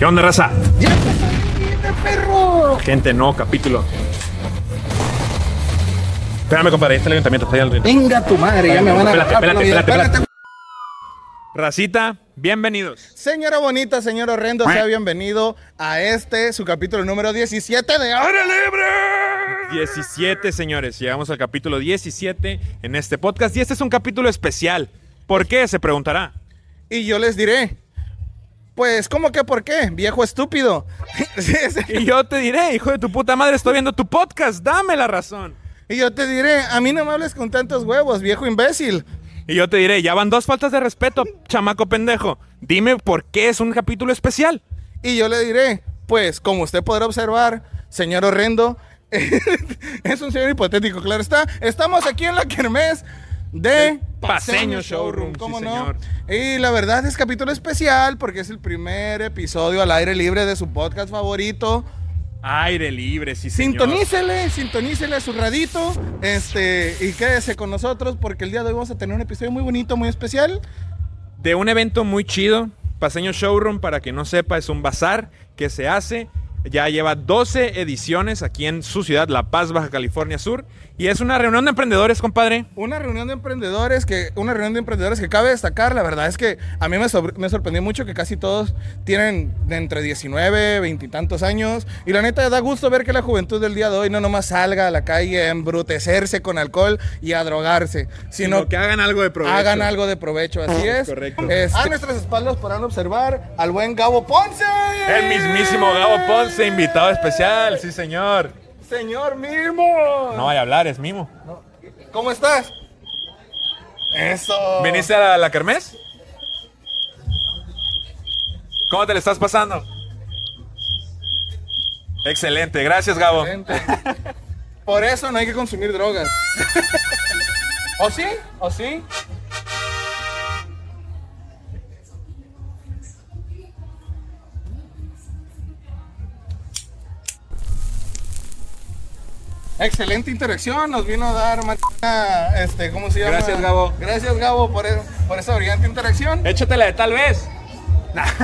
¿Qué onda, raza? ¡Ya te perro! Gente, no, capítulo. Espérame, compadre, ahí está el ayuntamiento. Está ahí el... Venga tu madre, ya me van a Espérate, agarrar espérate, vida. espérate, Racita, bienvenidos. Señora bonita, señor horrendo, sea bienvenido a este, su capítulo número 17 de Aire Libre. 17, señores. Llegamos al capítulo 17 en este podcast y este es un capítulo especial. ¿Por qué? Se preguntará. Y yo les diré, pues, ¿cómo que por qué? Viejo estúpido. Y yo te diré, hijo de tu puta madre, estoy viendo tu podcast, dame la razón. Y yo te diré, a mí no me hables con tantos huevos, viejo imbécil. Y yo te diré, ya van dos faltas de respeto, chamaco pendejo. Dime por qué es un capítulo especial. Y yo le diré, pues, como usted podrá observar, señor horrendo, es un señor hipotético, claro está. Estamos aquí en la kermés de Paseño Showroom, ¿cómo sí, no? señor. Y la verdad es capítulo especial porque es el primer episodio al aire libre de su podcast favorito. Aire libre, sí, señor. Sintonícele, sintonícele a su radito, este, y quédese con nosotros porque el día de hoy vamos a tener un episodio muy bonito, muy especial. De un evento muy chido, Paseño Showroom, para que no sepa, es un bazar que se hace. Ya lleva 12 ediciones aquí en su ciudad, La Paz, Baja California Sur. Y es una reunión de emprendedores, compadre. Una reunión de emprendedores que una reunión de emprendedores que cabe destacar, la verdad es que a mí me, sobre- me sorprendió mucho que casi todos tienen de entre 19, 20 y tantos años y la neta da gusto ver que la juventud del día de hoy no nomás salga a la calle a embrutecerse con alcohol y a drogarse, sino Sino que hagan algo de provecho. hagan algo de provecho, así es. Correcto. Este, a nuestras espaldas podrán observar al buen Gabo Ponce. El mismísimo Gabo Ponce, invitado especial, sí, señor. Señor Mimo. No vaya a hablar, es mimo. ¿Cómo estás? Eso. ¿Viniste a la, la kermés? ¿Cómo te le estás pasando? Excelente, gracias Gabo. Excelente. Por eso no hay que consumir drogas. ¿O sí? ¿O sí? Excelente interacción, nos vino a dar Martina, este, ¿cómo se llama? Gracias, Gabo. Gracias Gabo por, e- por esa brillante interacción. Échatela de tal vez.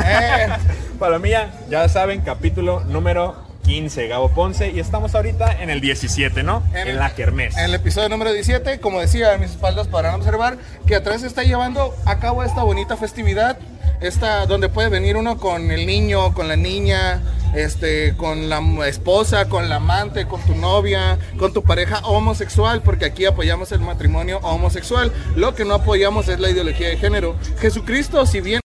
Eh, Palomilla, ya saben, capítulo número 15, Gabo Ponce. Y estamos ahorita en el 17, ¿no? En, la kermés. En el episodio número 17, como decía, a mis espaldas podrán observar que atrás se está llevando a cabo esta bonita festividad, esta donde puede venir uno con el niño, con la niña, este, con la esposa, con la amante, con tu novia, con tu pareja homosexual, porque aquí apoyamos el matrimonio homosexual. Lo que no apoyamos es la ideología de género. Jesucristo, si bien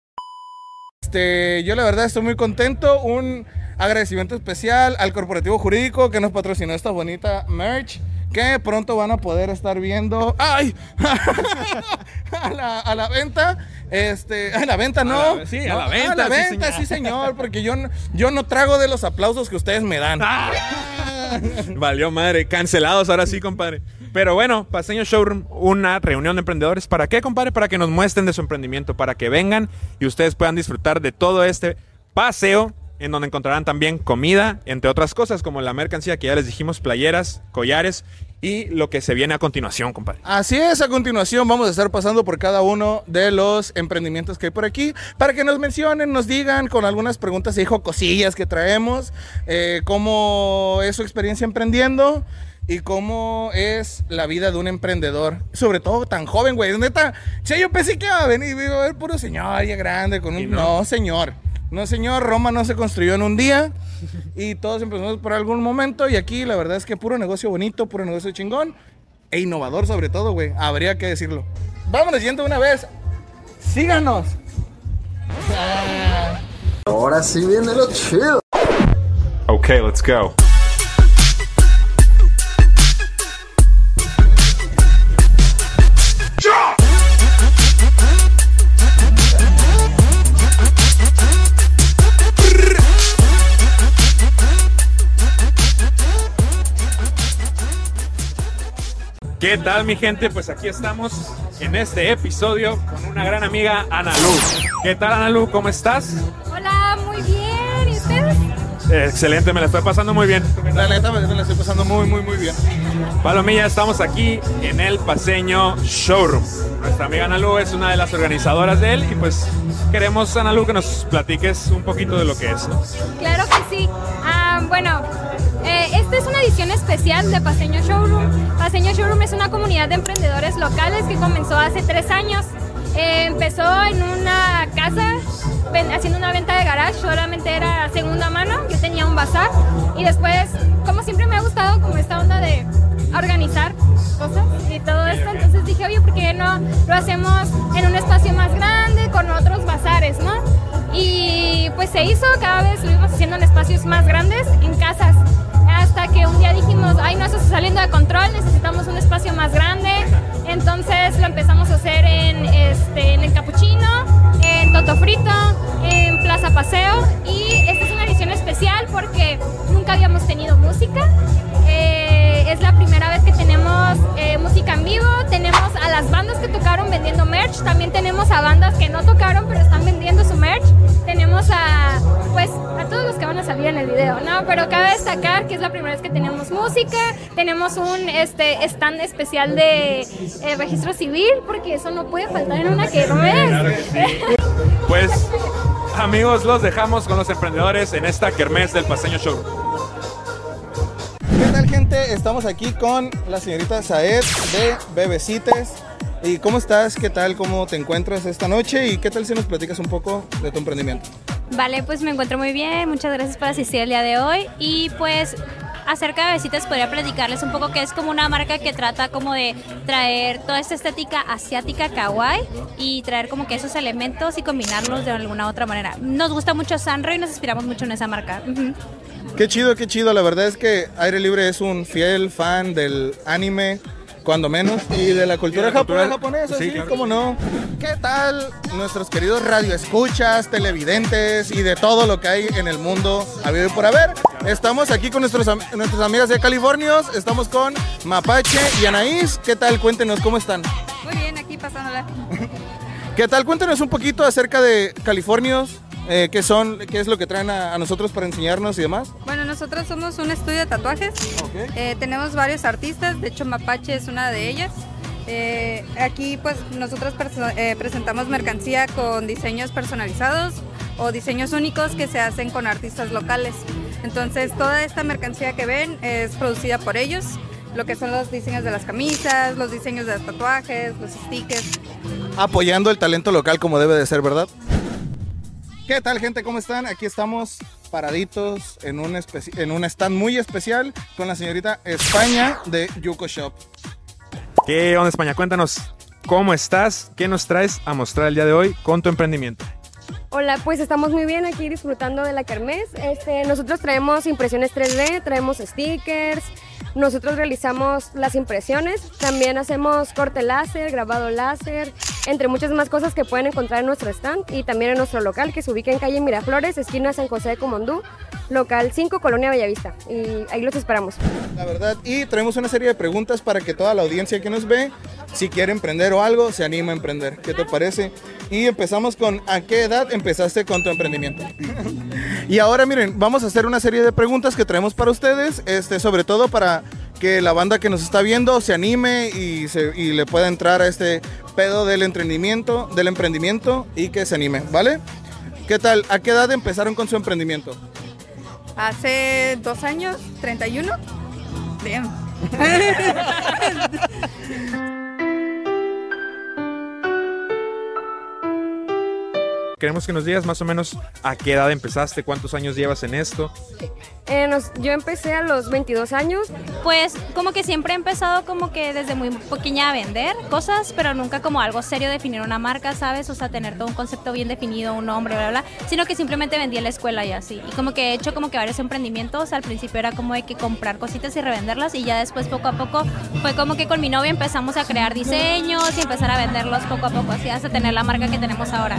este, yo la verdad estoy muy contento. Un agradecimiento especial al corporativo jurídico que nos patrocinó esta bonita merch. Que pronto van a poder estar viendo. ¡Ay! a, la, a la venta. Este, a la venta no. A la- sí, a la venta, A la sí, venta, señor. sí, señor. Porque yo, no- yo no trago de los aplausos que ustedes me dan. Valió madre, cancelados ahora sí, compadre. Pero bueno, Paseño Showroom, una reunión de emprendedores. ¿Para qué, compadre? Para que nos muestren de su emprendimiento, para que vengan y ustedes puedan disfrutar de todo este paseo en donde encontrarán también comida, entre otras cosas, como la mercancía que ya les dijimos, playeras, collares y lo que se viene a continuación, compadre. Así es, a continuación vamos a estar pasando por cada uno de los emprendimientos que hay por aquí para que nos mencionen, nos digan con algunas preguntas y cosillas que traemos, eh, cómo es su experiencia emprendiendo y cómo es la vida de un emprendedor, sobre todo tan joven, güey. Neta, che, yo pensé que iba a venir, iba a ver puro señor ya grande con un... No, señor. No, señor, Roma no se construyó en un día y todos empezamos por algún momento y aquí la verdad es que puro negocio bonito, puro negocio chingón e innovador sobre todo, güey. Habría que decirlo. Vámonos yendo una vez. Síganos. Ah, Ahora sí viene lo chido. Ok, let's go. ¿Qué tal mi gente? Pues aquí estamos en este episodio con una gran amiga Ana Lu. ¿Qué tal Ana Lu? ¿Cómo estás? Hola, muy bien. ¿Y ustedes? Excelente, me la estoy pasando muy bien. La neta me, me la estoy pasando muy, muy, muy bien. Palomilla, estamos aquí en el Paseño Showroom. Nuestra amiga Analu es una de las organizadoras de él y pues queremos, Analu, que nos platiques un poquito de lo que es. Claro que sí. Ah, bueno, esta es una edición especial de Paseño Showroom. Paseño Showroom es una comunidad de emprendedores locales que comenzó hace tres años. Eh, empezó en una casa haciendo una venta de garage, solamente era segunda mano, yo tenía un bazar y después, como siempre me ha gustado como esta onda de organizar cosas y todo esto, entonces dije, oye, ¿por qué no lo hacemos en un espacio más grande con otros bazares, no? Y pues se hizo, cada vez lo íbamos haciendo en espacios más grandes, en casas, hasta que un día dijimos, ay, no, esto está saliendo de control, necesitamos un espacio más grande. Entonces lo empezamos a hacer en, este, en el Capuchino, en Toto Frito, en Plaza Paseo. Y esta es una edición especial porque nunca habíamos tenido música. Eh, es la primera vez que tenemos eh, música en vivo. Tenemos a las bandas que tocaron vendiendo merch. También tenemos a bandas que no tocaron pero están vendiendo su merch. Tenemos a, pues, a todos los que van a salir en el video, ¿no? Pero cabe destacar que es la primera vez que tenemos música. Tenemos un este, stand especial de eh, registro civil porque eso no puede faltar en una kermés. Pues, amigos, los dejamos con los emprendedores en esta kermés del Paseño Showroom. ¿Qué tal, gente? Estamos aquí con la señorita Saed de Bebecites. ¿Y cómo estás? ¿Qué tal? ¿Cómo te encuentras esta noche? ¿Y qué tal si nos platicas un poco de tu emprendimiento? Vale, pues me encuentro muy bien. Muchas gracias por asistir el día de hoy. Y pues acerca de Besitas podría platicarles un poco que es como una marca que trata como de traer toda esta estética asiática kawaii y traer como que esos elementos y combinarlos de alguna otra manera. Nos gusta mucho Sanro y nos inspiramos mucho en esa marca. Qué chido, qué chido. La verdad es que Aire Libre es un fiel fan del anime, cuando menos, y de la cultura, de la cultura- japo- japonesa, sí, sí, claro. cómo no. ¿Qué tal nuestros queridos radioescuchas, televidentes y de todo lo que hay en el mundo habido y por haber? Estamos aquí con nuestros, am- nuestras amigas de California, estamos con Mapache y Anaís. ¿Qué tal? Cuéntenos cómo están. Muy bien, aquí pasándola. ¿Qué tal? Cuéntenos un poquito acerca de California, eh, qué son, qué es lo que traen a, a nosotros para enseñarnos y demás. Bueno, nosotros somos un estudio de tatuajes. Eh, tenemos varios artistas, de hecho Mapache es una de ellas. Eh, aquí pues nosotros eh, presentamos mercancía con diseños personalizados o diseños únicos que se hacen con artistas locales. Entonces toda esta mercancía que ven es producida por ellos, lo que son los diseños de las camisas, los diseños de los tatuajes, los stickers. apoyando el talento local como debe de ser, ¿verdad? ¿Qué tal gente? ¿Cómo están? Aquí estamos paraditos en un, en un stand muy especial con la señorita España de Yuko Shop. ¿Qué onda, España? Cuéntanos, ¿cómo estás? ¿Qué nos traes a mostrar el día de hoy con tu emprendimiento? Hola, pues estamos muy bien aquí disfrutando de la kermés. Este, nosotros traemos impresiones 3D, traemos stickers, nosotros realizamos las impresiones, también hacemos corte láser, grabado láser, entre muchas más cosas que pueden encontrar en nuestro stand y también en nuestro local que se ubica en calle Miraflores, esquina San José de Comondú, local 5, Colonia Bellavista. Y ahí los esperamos. La verdad, y traemos una serie de preguntas para que toda la audiencia que nos ve, si quiere emprender o algo, se anime a emprender. ¿Qué te parece? Y empezamos con ¿a qué edad empezaste con tu emprendimiento? y ahora miren, vamos a hacer una serie de preguntas que traemos para ustedes, este, sobre todo para que la banda que nos está viendo se anime y, se- y le pueda entrar a este pedo del emprendimiento, del emprendimiento y que se anime, ¿vale? ¿Qué tal? ¿A qué edad empezaron con su emprendimiento? Hace dos años, 31. Damn. Queremos que nos digas más o menos a qué edad empezaste, cuántos años llevas en esto. Eh, nos- yo empecé a los 22 años, Pues como que siempre he empezado como que desde muy pequeña a vender cosas, pero nunca como algo serio definir una marca, ¿sabes? O sea, tener todo un concepto bien definido, un nombre, bla, bla, bla, sino que simplemente vendí en la escuela y así. Y como que he hecho como que varios emprendimientos, al principio era como de que comprar cositas y revenderlas y ya después poco a poco fue como que con mi novia empezamos a crear diseños y empezar a venderlos poco a poco, así hasta tener la marca que tenemos ahora.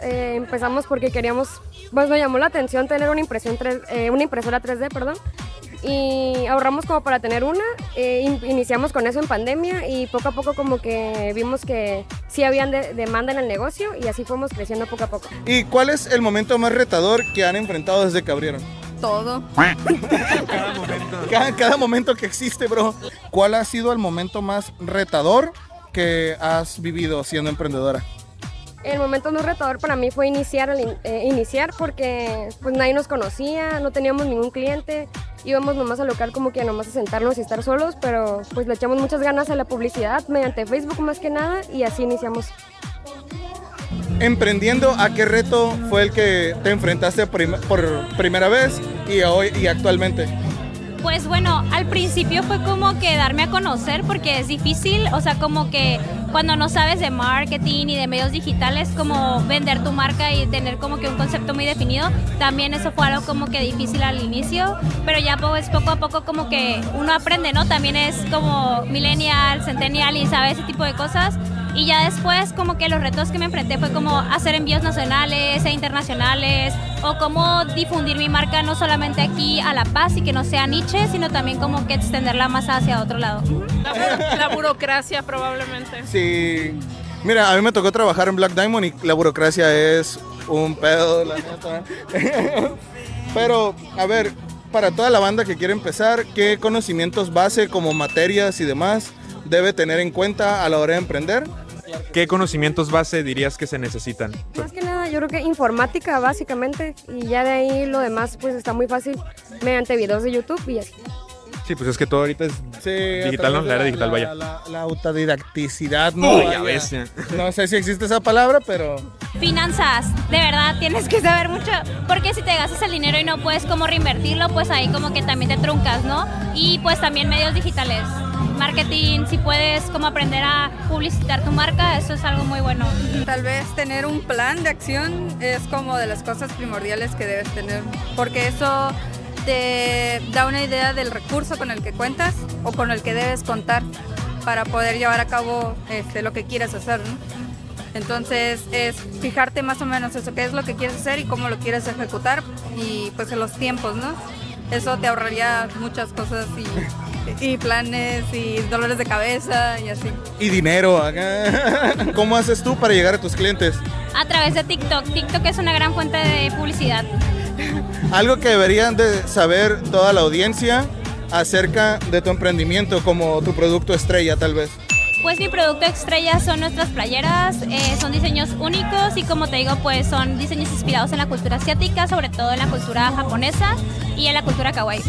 Eh, empezamos porque queríamos, pues nos llamó la atención tener una impresión 3, eh, una impresora 3D, perdón, y ahorramos como para tener una, eh, in- iniciamos con eso en pandemia y poco a poco como que vimos que sí habían de- demanda en el negocio y así fuimos creciendo poco a poco. ¿Y cuál es el momento más retador que han enfrentado desde que abrieron? todo. Cada momento. Cada, cada momento que existe, bro. ¿Cuál ha sido el momento más retador que has vivido siendo emprendedora? El momento más retador para mí fue iniciar, eh, iniciar porque pues nadie nos conocía, no teníamos ningún cliente, íbamos nomás al local como que nomás a sentarnos y estar solos, pero pues le echamos muchas ganas a la publicidad mediante Facebook más que nada y así iniciamos. Emprendiendo, ¿a qué reto fue el que te enfrentaste prim- por primera vez y hoy y actualmente? Pues bueno, al principio fue como que darme a conocer porque es difícil, o sea, como que cuando no sabes de marketing y de medios digitales, como vender tu marca y tener como que un concepto muy definido, también eso fue algo como que difícil al inicio, pero ya pues poco a poco como que uno aprende, ¿no? También es como millennial, centennial y sabe ese tipo de cosas. Y ya después como que los retos que me enfrenté fue como hacer envíos nacionales e internacionales o cómo difundir mi marca no solamente aquí a La Paz y que no sea niche, sino también como que extenderla más hacia otro lado. La, buro- la burocracia probablemente. Sí. Mira, a mí me tocó trabajar en Black Diamond y la burocracia es un pedo, la neta. Pero, a ver, para toda la banda que quiere empezar, ¿qué conocimientos base como materias y demás debe tener en cuenta a la hora de emprender? ¿Qué conocimientos base dirías que se necesitan? Más que nada yo creo que informática básicamente y ya de ahí lo demás pues está muy fácil mediante videos de YouTube y así. Sí, pues es que todo ahorita es Sí, Digital, a ¿no? La era digital, vaya. La, la autodidacticidad, ¿no? Uy, ves, ya. No sé si existe esa palabra, pero Finanzas, de verdad tienes que saber mucho, porque si te gastas el dinero y no puedes como reinvertirlo, pues ahí como que también te truncas, ¿no? Y pues también medios digitales, marketing, si puedes como aprender a publicitar tu marca, eso es algo muy bueno. Tal vez tener un plan de acción es como de las cosas primordiales que debes tener, porque eso te da una idea del recurso con el que cuentas o con el que debes contar para poder llevar a cabo este, lo que quieras hacer. ¿no? Entonces es fijarte más o menos eso, qué es lo que quieres hacer y cómo lo quieres ejecutar y pues en los tiempos, ¿no? Eso te ahorraría muchas cosas y, y planes y dolores de cabeza y así. y dinero. acá. ¿Cómo haces tú para llegar a tus clientes? A través de TikTok, TikTok es una gran fuente de publicidad. Algo que deberían de saber toda la audiencia acerca de tu emprendimiento como tu producto estrella tal vez. Pues mi producto estrella son nuestras playeras, eh, son diseños únicos y como te digo, pues son diseños inspirados en la cultura asiática, sobre todo en la cultura japonesa y en la cultura kawaii.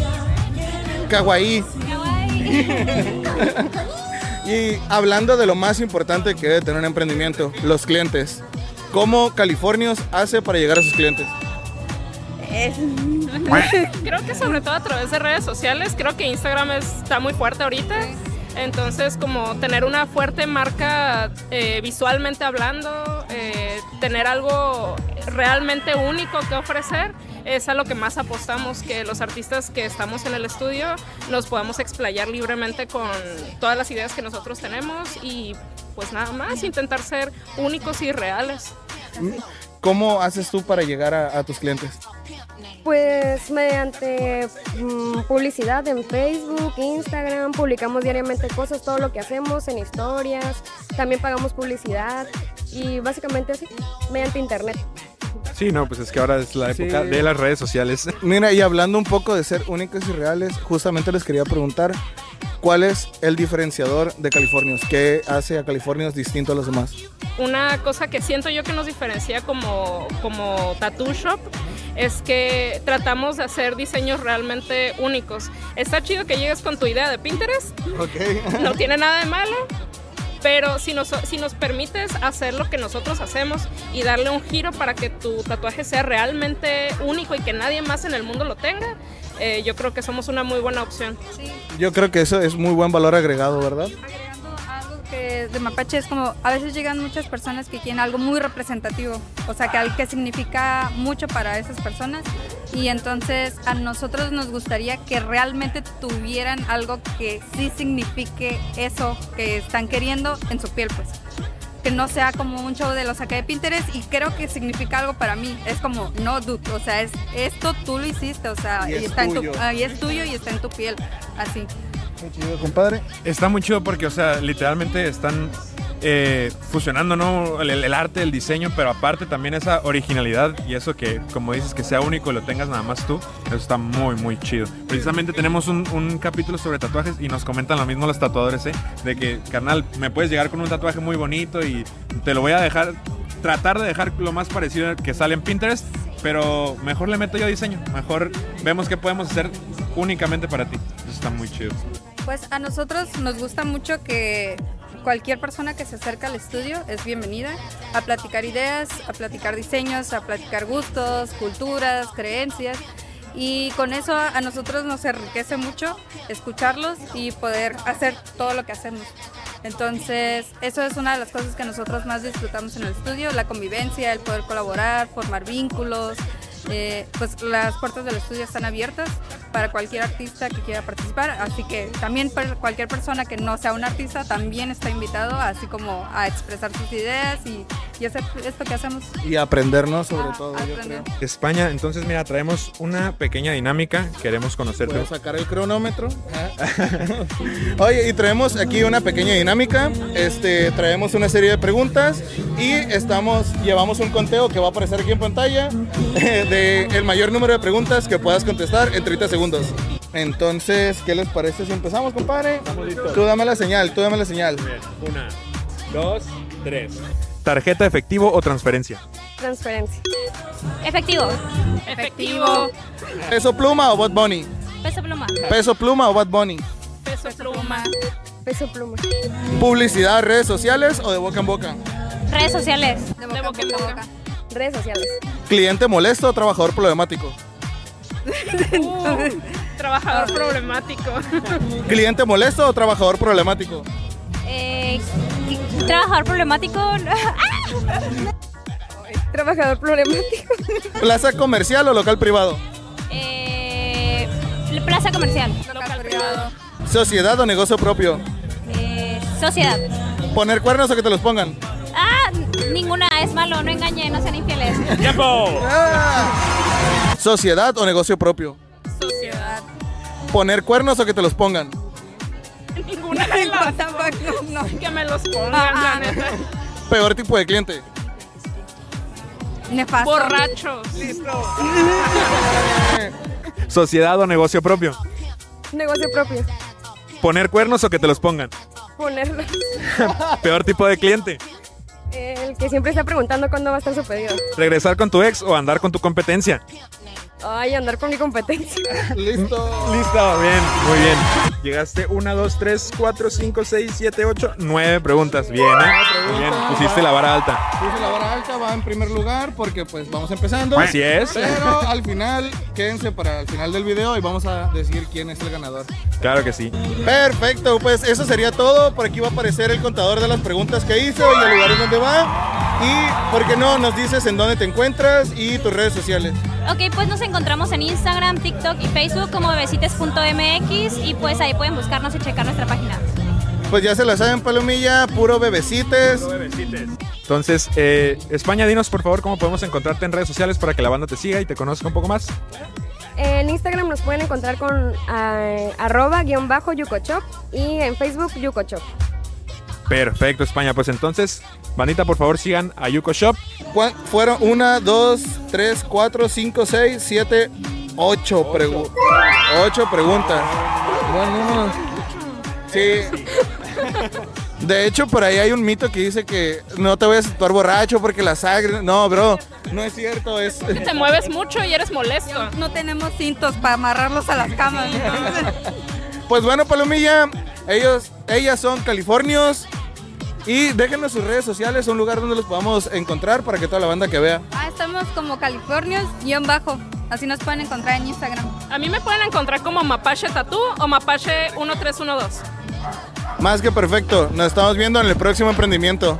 Kawaii. Kawaii. Y hablando de lo más importante que debe tener un emprendimiento, los clientes. ¿Cómo Californios hace para llegar a sus clientes? Creo que sobre todo a través de redes sociales, creo que Instagram está muy fuerte ahorita. Entonces, como tener una fuerte marca eh, visualmente hablando, eh, tener algo realmente único que ofrecer, es a lo que más apostamos, que los artistas que estamos en el estudio nos podamos explayar libremente con todas las ideas que nosotros tenemos y pues nada más, intentar ser únicos y reales. ¿Cómo haces tú para llegar a, a tus clientes? Pues mediante mm, publicidad en Facebook, Instagram, publicamos diariamente cosas, todo lo que hacemos en historias, también pagamos publicidad y básicamente así, mediante internet. Sí, no, pues es que ahora es la Sí. época de las redes sociales. Mira, y hablando un poco de ser únicos y reales, justamente les quería preguntar, ¿cuál es el diferenciador de Californios? ¿Qué hace a Californios distinto a los demás? una cosa que siento yo que nos diferencia como, como tattoo shop es que tratamos de hacer diseños realmente únicos. Está chido que llegues con tu idea de Pinterest, Ok. no tiene nada de malo, pero si nos, si nos permites hacer lo que nosotros hacemos y darle un giro para que tu tatuaje sea realmente único y que nadie más en el mundo lo tenga, eh, yo creo que somos una muy buena opción. Yo creo que eso es muy buen valor agregado, ¿verdad? Agregando algo que de Mapache es como, a veces llegan muchas personas que quieren algo muy representativo, o sea, que, al- que significa mucho para esas personas y entonces a nosotros nos gustaría que realmente tuvieran algo que sí signifique eso que están queriendo en su piel, pues. Que no sea como un show de los saqué de Pinterest y creo que significa algo para mí. Es como, no, dude, o sea, es, esto tú lo hiciste, o sea, Y y, es está en tu, tuyo. ah, y es tuyo y está en tu piel, así. Muy chido, compadre. Está muy chido porque, o sea, literalmente están eh, fusionando ¿no? el, arte, el diseño, pero aparte también esa originalidad y eso que, como dices, que sea único y lo tengas nada más tú, eso está muy, muy chido. Precisamente tenemos un, un capítulo sobre tatuajes y nos comentan lo mismo los tatuadores, ¿eh? De que, carnal, me puedes llegar con un tatuaje muy bonito y te lo voy a dejar, tratar de dejar lo más parecido que sale en Pinterest, pero mejor le meto yo diseño, mejor vemos qué podemos hacer únicamente para ti. Eso está muy chido. Pues a nosotros nos gusta mucho que cualquier persona que se acerca al estudio es bienvenida a platicar ideas, a platicar diseños, a platicar gustos, culturas, creencias. Y con eso a nosotros nos enriquece mucho escucharlos y poder hacer todo lo que hacemos. Entonces, eso es una de las cosas que nosotros más disfrutamos en el estudio, la convivencia, el poder colaborar, formar vínculos. Eh, pues las puertas del estudio están abiertas para cualquier artista que quiera participar, así que también para cualquier persona que no sea un artista también está invitado, así como a expresar sus ideas y, y hacer esto que hacemos. Y aprendernos sobre Ah, todo, yo creo. España, entonces mira, traemos una pequeña dinámica, queremos conocerte. Voy a sacar el cronómetro. Oye, y traemos aquí una pequeña dinámica. Este, traemos una serie de preguntas y estamos, llevamos un conteo que va a aparecer aquí en pantalla de el mayor número de preguntas que puedas contestar en 30 segundos. Entonces, ¿qué les parece si empezamos, compadre? Tú dame la señal, tú dame la señal. Una, dos, tres. ¿Tarjeta efectivo o transferencia? Transferencia. Efectivo. Efectivo, ¿Peso pluma o Bad Bunny? Peso pluma. ¿Peso pluma o Bad Bunny? peso pluma, Peso pluma. ¿Publicidad, redes sociales o de boca en boca? Redes sociales. De de boca en boca. Redes sociales. ¿Cliente molesto o trabajador problemático? Uh, trabajador problemático. ¿Cliente molesto o trabajador problemático? Eh, trabajador problemático. Trabajador problemático. ¿Plaza comercial o local privado? eh, plaza comercial. Local privado. ¿Sociedad o negocio propio? Eh, sociedad. ¿Poner cuernos o que te los pongan? Ah, ninguna es malo, no engañen, no sean infieles. ¡Tiempo! ¿Sociedad o negocio propio? Sociedad. ¿Poner cuernos o que te los pongan? Ninguna de las No, no. que me los pongan, la neta. ¿Peor tipo de cliente? Nefasto. Borrachos. ¿Sociedad o negocio propio? Negocio propio. ¿Poner cuernos o que te los pongan? Ponerlo. ¿Peor tipo de cliente? El que siempre está preguntando cuándo va a estar su pedido. ¿Regresar con tu ex o andar con tu competencia? Ay, andar con mi competencia. Listo. Listo, bien, muy bien. Llegaste 1, 2, 3, 4, 5, 6, 7, 8, 9 preguntas. Bien, ¿eh? Muy bien, pusiste la vara alta. Puse la vara alta, va en primer lugar porque pues vamos empezando. Así es. Pero al final, quédense para el final del video y vamos a decir quién es el ganador. Claro que sí. Perfecto, pues eso sería todo. Por aquí va a aparecer el contador de las preguntas que hizo y el lugar en donde va. Y, ¿por qué no? Nos dices en dónde te encuentras y tus redes sociales. Ok, pues nos encontramos en Instagram, TikTok y Facebook como bebecites.mx y pues ahí pueden buscarnos y checar nuestra página. Pues ya se la saben, Palomilla, puro bebecites. Entonces, eh, España, dinos por favor cómo podemos encontrarte en redes sociales para que la banda te siga y te conozca un poco más. En Instagram nos pueden encontrar con ah, arroba guion bajo yucochop y en Facebook yucochop. Perfecto, España. Pues entonces, bandita, por favor sigan a Yuko Shop. ¿Cuán- Fueron una, dos, tres, cuatro, cinco, seis, siete, ocho, pregu- ocho preguntas. Buen número. Sí. De hecho, por ahí hay un mito que dice que no te vayas a actuar borracho porque la sangre. No, bro, no es cierto. Es. Te mueves mucho y eres molesto. No tenemos cintos para amarrarlos a las camas. entonces- Pues bueno, Palomilla, ellos, ellas son californios. Y déjenos sus redes sociales, un lugar donde los podamos encontrar para que toda la banda que vea. Ah, estamos como Californios guion bajo. Así nos pueden encontrar en Instagram. A mí me pueden encontrar como Mapache Tattoo o Mapache 1312. Más que perfecto. Nos estamos viendo en el próximo emprendimiento.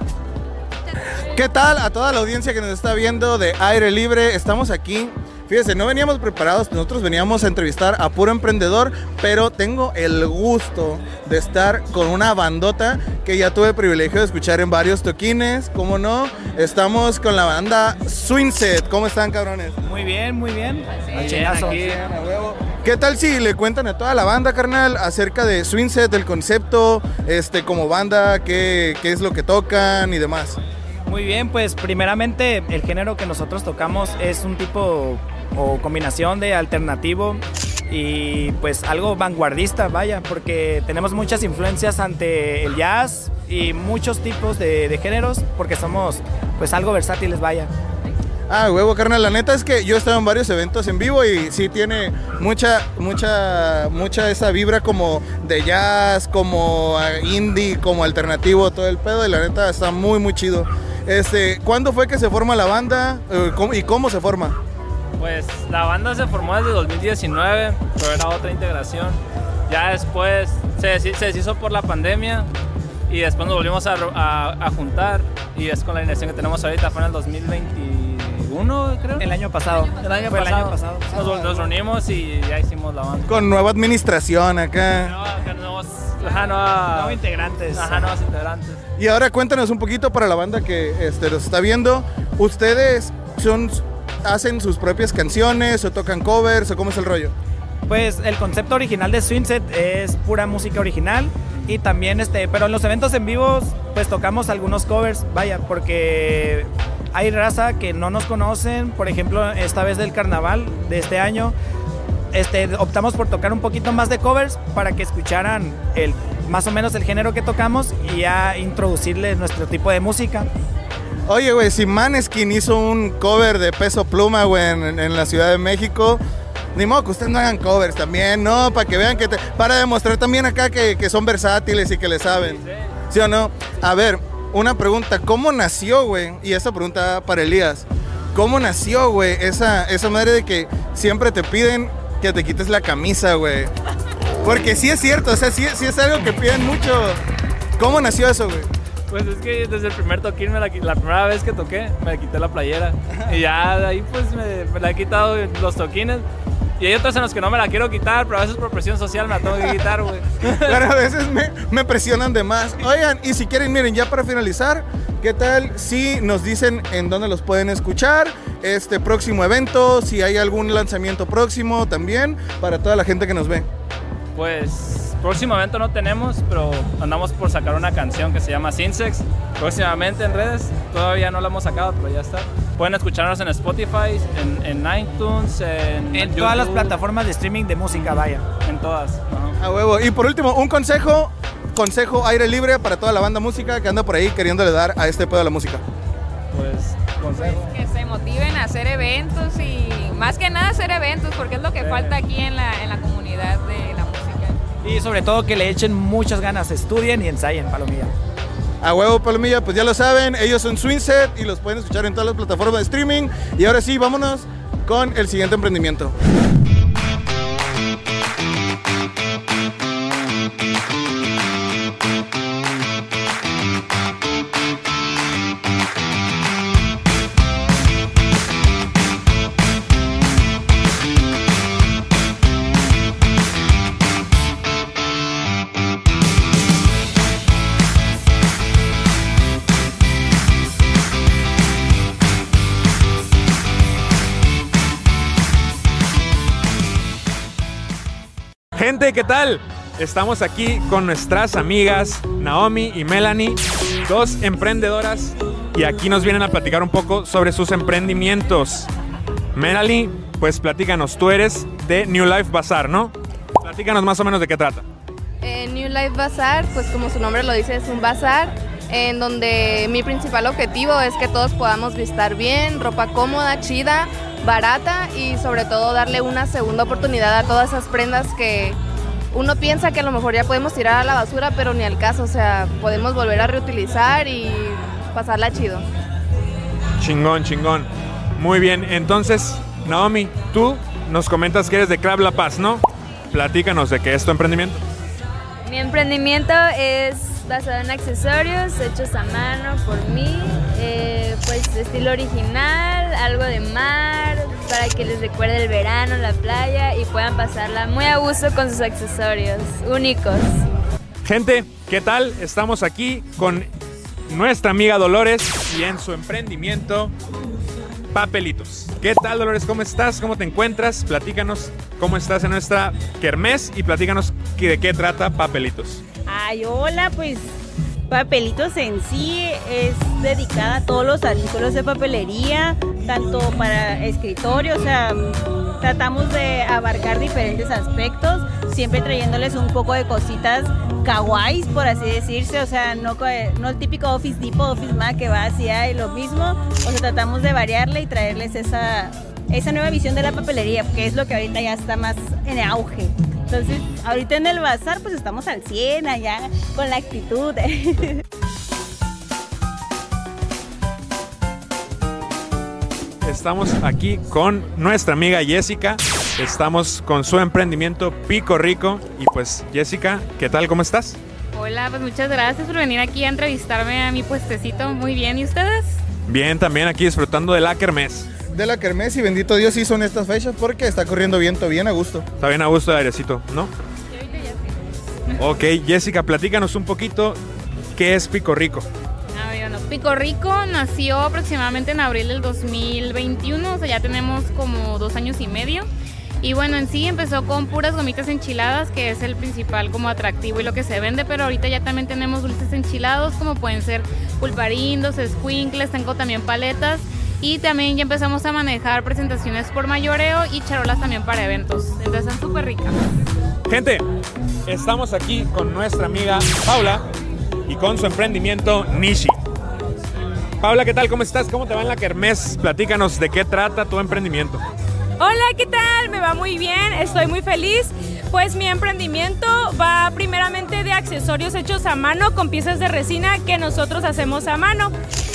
¿Qué tal a toda la audiencia que nos está viendo de aire libre? Estamos aquí Fíjese, no veníamos preparados, nosotros veníamos a entrevistar a puro emprendedor, pero tengo el gusto de estar con una bandota que ya tuve el privilegio de escuchar en varios toquines, ¿cómo no? Estamos con la banda Swingset, ¿cómo están cabrones? Muy bien, muy bien. Chingazo. aquí. ¿Qué tal si le cuentan a toda la banda, carnal, acerca de Swingset, del concepto, este, como banda, qué, qué es lo que tocan y demás? Muy bien, pues primeramente el género que nosotros tocamos es un tipo o combinación de alternativo y pues algo vanguardista, vaya, porque tenemos muchas influencias ante el jazz y muchos tipos de, géneros, porque somos pues algo versátiles, vaya. Ah, huevo, carnal. La neta es que yo he estado en varios eventos en vivo y sí tiene mucha, mucha, mucha esa vibra como de jazz, como eh, indie, como alternativo, todo el pedo. Y la neta está muy, muy chido. Este, ¿cuándo fue que se forma la banda Eh, ¿cómo- y cómo se forma? Pues la banda se formó desde 2019, pero era otra integración. Ya después se, se deshizo por la pandemia y después nos volvimos a, ro- a- a juntar y es con la alineación que tenemos ahorita, fue en el 2021 creo. El año pasado. El año Fue el pasado. año pasado. Nos, nos reunimos y ya hicimos la banda. Con nueva administración acá. No, nuevos, ajá, nueva- Nuevos integrantes. Ajá, nuevos integrantes. Y ahora cuéntanos un poquito para la banda que este, los está viendo. ¿Ustedes son, hacen sus propias canciones o tocan covers o cómo es el rollo? Pues el concepto original de Swingset es pura música original y también este, pero en los eventos en vivos pues tocamos algunos covers, vaya, porque hay raza que no nos conocen, por ejemplo, esta vez del carnaval de este año este, optamos por tocar un poquito más de covers para que escucharan el, más o menos el género que tocamos y ya introducirle nuestro tipo de música. Oye, güey, si Maneskin hizo un cover de Peso Pluma, güey, en, la Ciudad de México, ni modo que ustedes no hagan covers también, ¿no? Para que vean que... te- para demostrar también acá que, que son versátiles y que le saben. ¿Sí o no? A ver, una pregunta. ¿Cómo nació, güey? Y esta pregunta para Elías. ¿Cómo nació, güey, esa, esa madre de que siempre te piden que te quites la camisa, güey? Porque sí es cierto, o sea, sí, sí es algo que piden mucho. ¿Cómo nació eso, güey? Pues es que desde el primer toquín, me la, la primera vez que toqué, me quité la playera. Y ya de ahí pues me, me la he quitado los toquines. Y hay otros en los que no me la quiero quitar, pero a veces por presión social me la tengo que quitar, güey. Pero a veces me, me presionan de más. Oigan, y si quieren, miren, ya para finalizar, ¿qué tal si nos dicen en dónde los pueden escuchar? Este próximo evento, si hay algún lanzamiento próximo también, para toda la gente que nos ve. Pues próximo evento no tenemos, pero andamos por sacar una canción que se llama Sinsex. Próximamente en redes, todavía no la hemos sacado, pero ya está. Pueden escucharnos en Spotify, en, en iTunes, en, En todas las plataformas de streaming de música, vaya. En todas. A huevo. Y por último, un consejo, consejo aire libre para toda la banda música que anda por ahí queriéndole dar a este pedo de la música. Pues consejo. que se motiven a hacer eventos y más que nada hacer eventos porque es lo que falta aquí en la, en la comunidad de la música. Y sobre todo que le echen muchas ganas, estudien y ensayen, palomilla. A huevo, Palomilla, pues ya lo saben, ellos son Swingset y los pueden escuchar en todas las plataformas de streaming. Y ahora sí, vámonos con el siguiente emprendimiento. ¿Qué tal? Estamos aquí con nuestras amigas Naomi y Melanie, dos emprendedoras, y aquí nos vienen a platicar un poco sobre sus emprendimientos. Melanie, pues platícanos, tú eres de New Life Bazaar, ¿no? Platícanos más o menos de qué trata. Eh, New Life Bazar, pues como su nombre lo dice, es un bazar en donde mi principal objetivo es que todos podamos estar bien, ropa cómoda, chida, barata y sobre todo darle una segunda oportunidad a todas esas prendas que uno piensa que a lo mejor ya podemos tirar a la basura, pero ni al caso, o sea, podemos volver a reutilizar y pasarla chido. Chingón, chingón. Muy bien, entonces, Naomi, tú nos comentas que eres de Club La Paz, ¿no? Platícanos de qué es tu emprendimiento. Mi emprendimiento es basado en accesorios hechos a mano por mí. Eh, pues estilo original, algo de mar, para que les recuerde el verano, la playa y puedan pasarla muy a gusto con sus accesorios únicos. Gente, ¿qué tal? Estamos aquí con nuestra amiga Dolores y en su emprendimiento Papelitos. ¿Qué tal Dolores? ¿Cómo estás? ¿Cómo te encuentras? Platícanos cómo estás en nuestra kermés y platícanos de qué trata Papelitos. Ay, hola, pues Papelitos en sí es dedicada a todos los artículos de papelería, tanto para escritorio, o sea, tratamos de abarcar diferentes aspectos, siempre trayéndoles un poco de cositas kawaiis, por así decirse, o sea, no, el típico Office Depot, Office Mac que va hacia lo mismo, o sea, tratamos de variarle y traerles esa, esa nueva visión de la papelería, que es lo que ahorita ya está más en auge. Entonces, ahorita en el bazar, pues estamos al 100 allá con la actitud. Estamos aquí con nuestra amiga Jessica. Estamos con su emprendimiento Pico Rico. Y pues, Jessica, ¿qué tal? ¿Cómo estás? Hola, pues muchas gracias por venir aquí a entrevistarme a mi puestecito. Muy bien, ¿y ustedes? Bien, también aquí disfrutando de la kermés. De la kermés y bendito Dios sí son estas fechas porque está corriendo viento bien a gusto. Está bien a gusto el airecito, ¿no? Ok, Jessica, platícanos un poquito qué es Pico Rico. Ah, bueno, Pico Rico nació aproximadamente en abril del 2021, o sea, ya tenemos como dos años y medio. Y bueno, en sí empezó con puras gomitas enchiladas, que es el principal como atractivo y lo que se vende, pero ahorita ya también tenemos dulces enchilados, como pueden ser pulparindos, squinkles, tengo también paletas. Y también ya empezamos a manejar presentaciones por mayoreo y charolas también para eventos. Entonces están súper ricas. Gente, estamos aquí con nuestra amiga Paula y con su emprendimiento Nishi. Paula, ¿qué tal? ¿Cómo estás? ¿Cómo te va en la kermés? Platícanos de qué trata tu emprendimiento. Hola, ¿qué tal? Me va muy bien, estoy muy feliz. Pues mi emprendimiento va primeramente de accesorios hechos a mano con piezas de resina que nosotros hacemos a mano.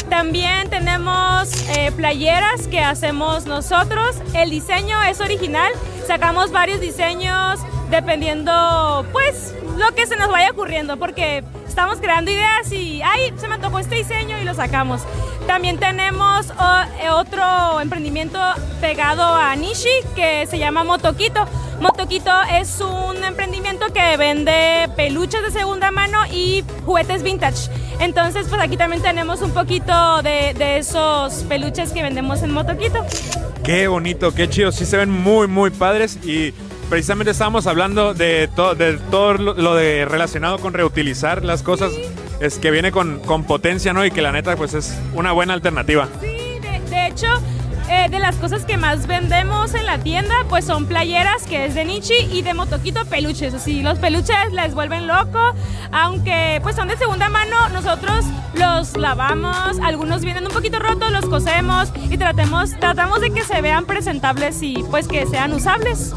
También tenemos eh, playeras que hacemos nosotros. El diseño es original. Sacamos varios diseños dependiendo, pues, lo que se nos vaya ocurriendo, porque estamos creando ideas y, ay, se me antojó este diseño y lo sacamos. También tenemos eh, otro emprendimiento pegado a Nishi que se llama Motoquito. Motoquito es un emprendimiento que vende peluches de segunda mano y juguetes vintage. Entonces, pues aquí también tenemos un poquito de, de esos peluches que vendemos en Motoquito. Qué bonito, qué chido. Sí se ven muy, muy padres y precisamente estábamos hablando de, to- de todo lo, de relacionado con reutilizar las cosas. Es que viene con, con potencia, ¿no? Y que la neta, pues es una buena alternativa. Sí, de, de hecho, eh, de las cosas que más vendemos en la tienda, pues son playeras, que es de Nichi, y de Motoquito peluches. Así, los peluches les vuelven loco, aunque pues son de segunda mano, nosotros los lavamos, algunos vienen un poquito rotos, los cosemos y tratemos, tratamos de que se vean presentables y pues que sean usables.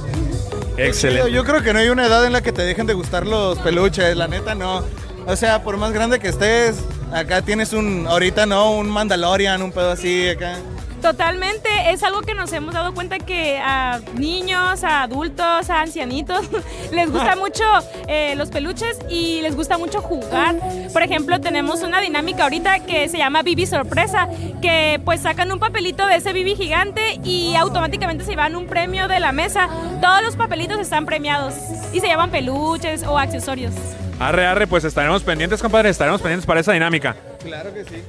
Excelente. Yo creo que no hay una edad en la que te dejen de gustar los peluches, la neta no. O sea, por más grande que estés, acá tienes un, ahorita no, un Mandalorian, un pedo así acá. Totalmente, es algo que nos hemos dado cuenta que a niños, a adultos, a ancianitos les gusta mucho eh, los peluches y les gusta mucho jugar. Por ejemplo, tenemos una dinámica ahorita que se llama Bibi Sorpresa, que pues sacan un papelito de ese Bibi gigante y automáticamente se llevan un premio de la mesa. Todos los papelitos están premiados y se llaman peluches o accesorios. Arre, arre, pues estaremos pendientes, compadre. Estaremos pendientes para esa dinámica. Claro que sí.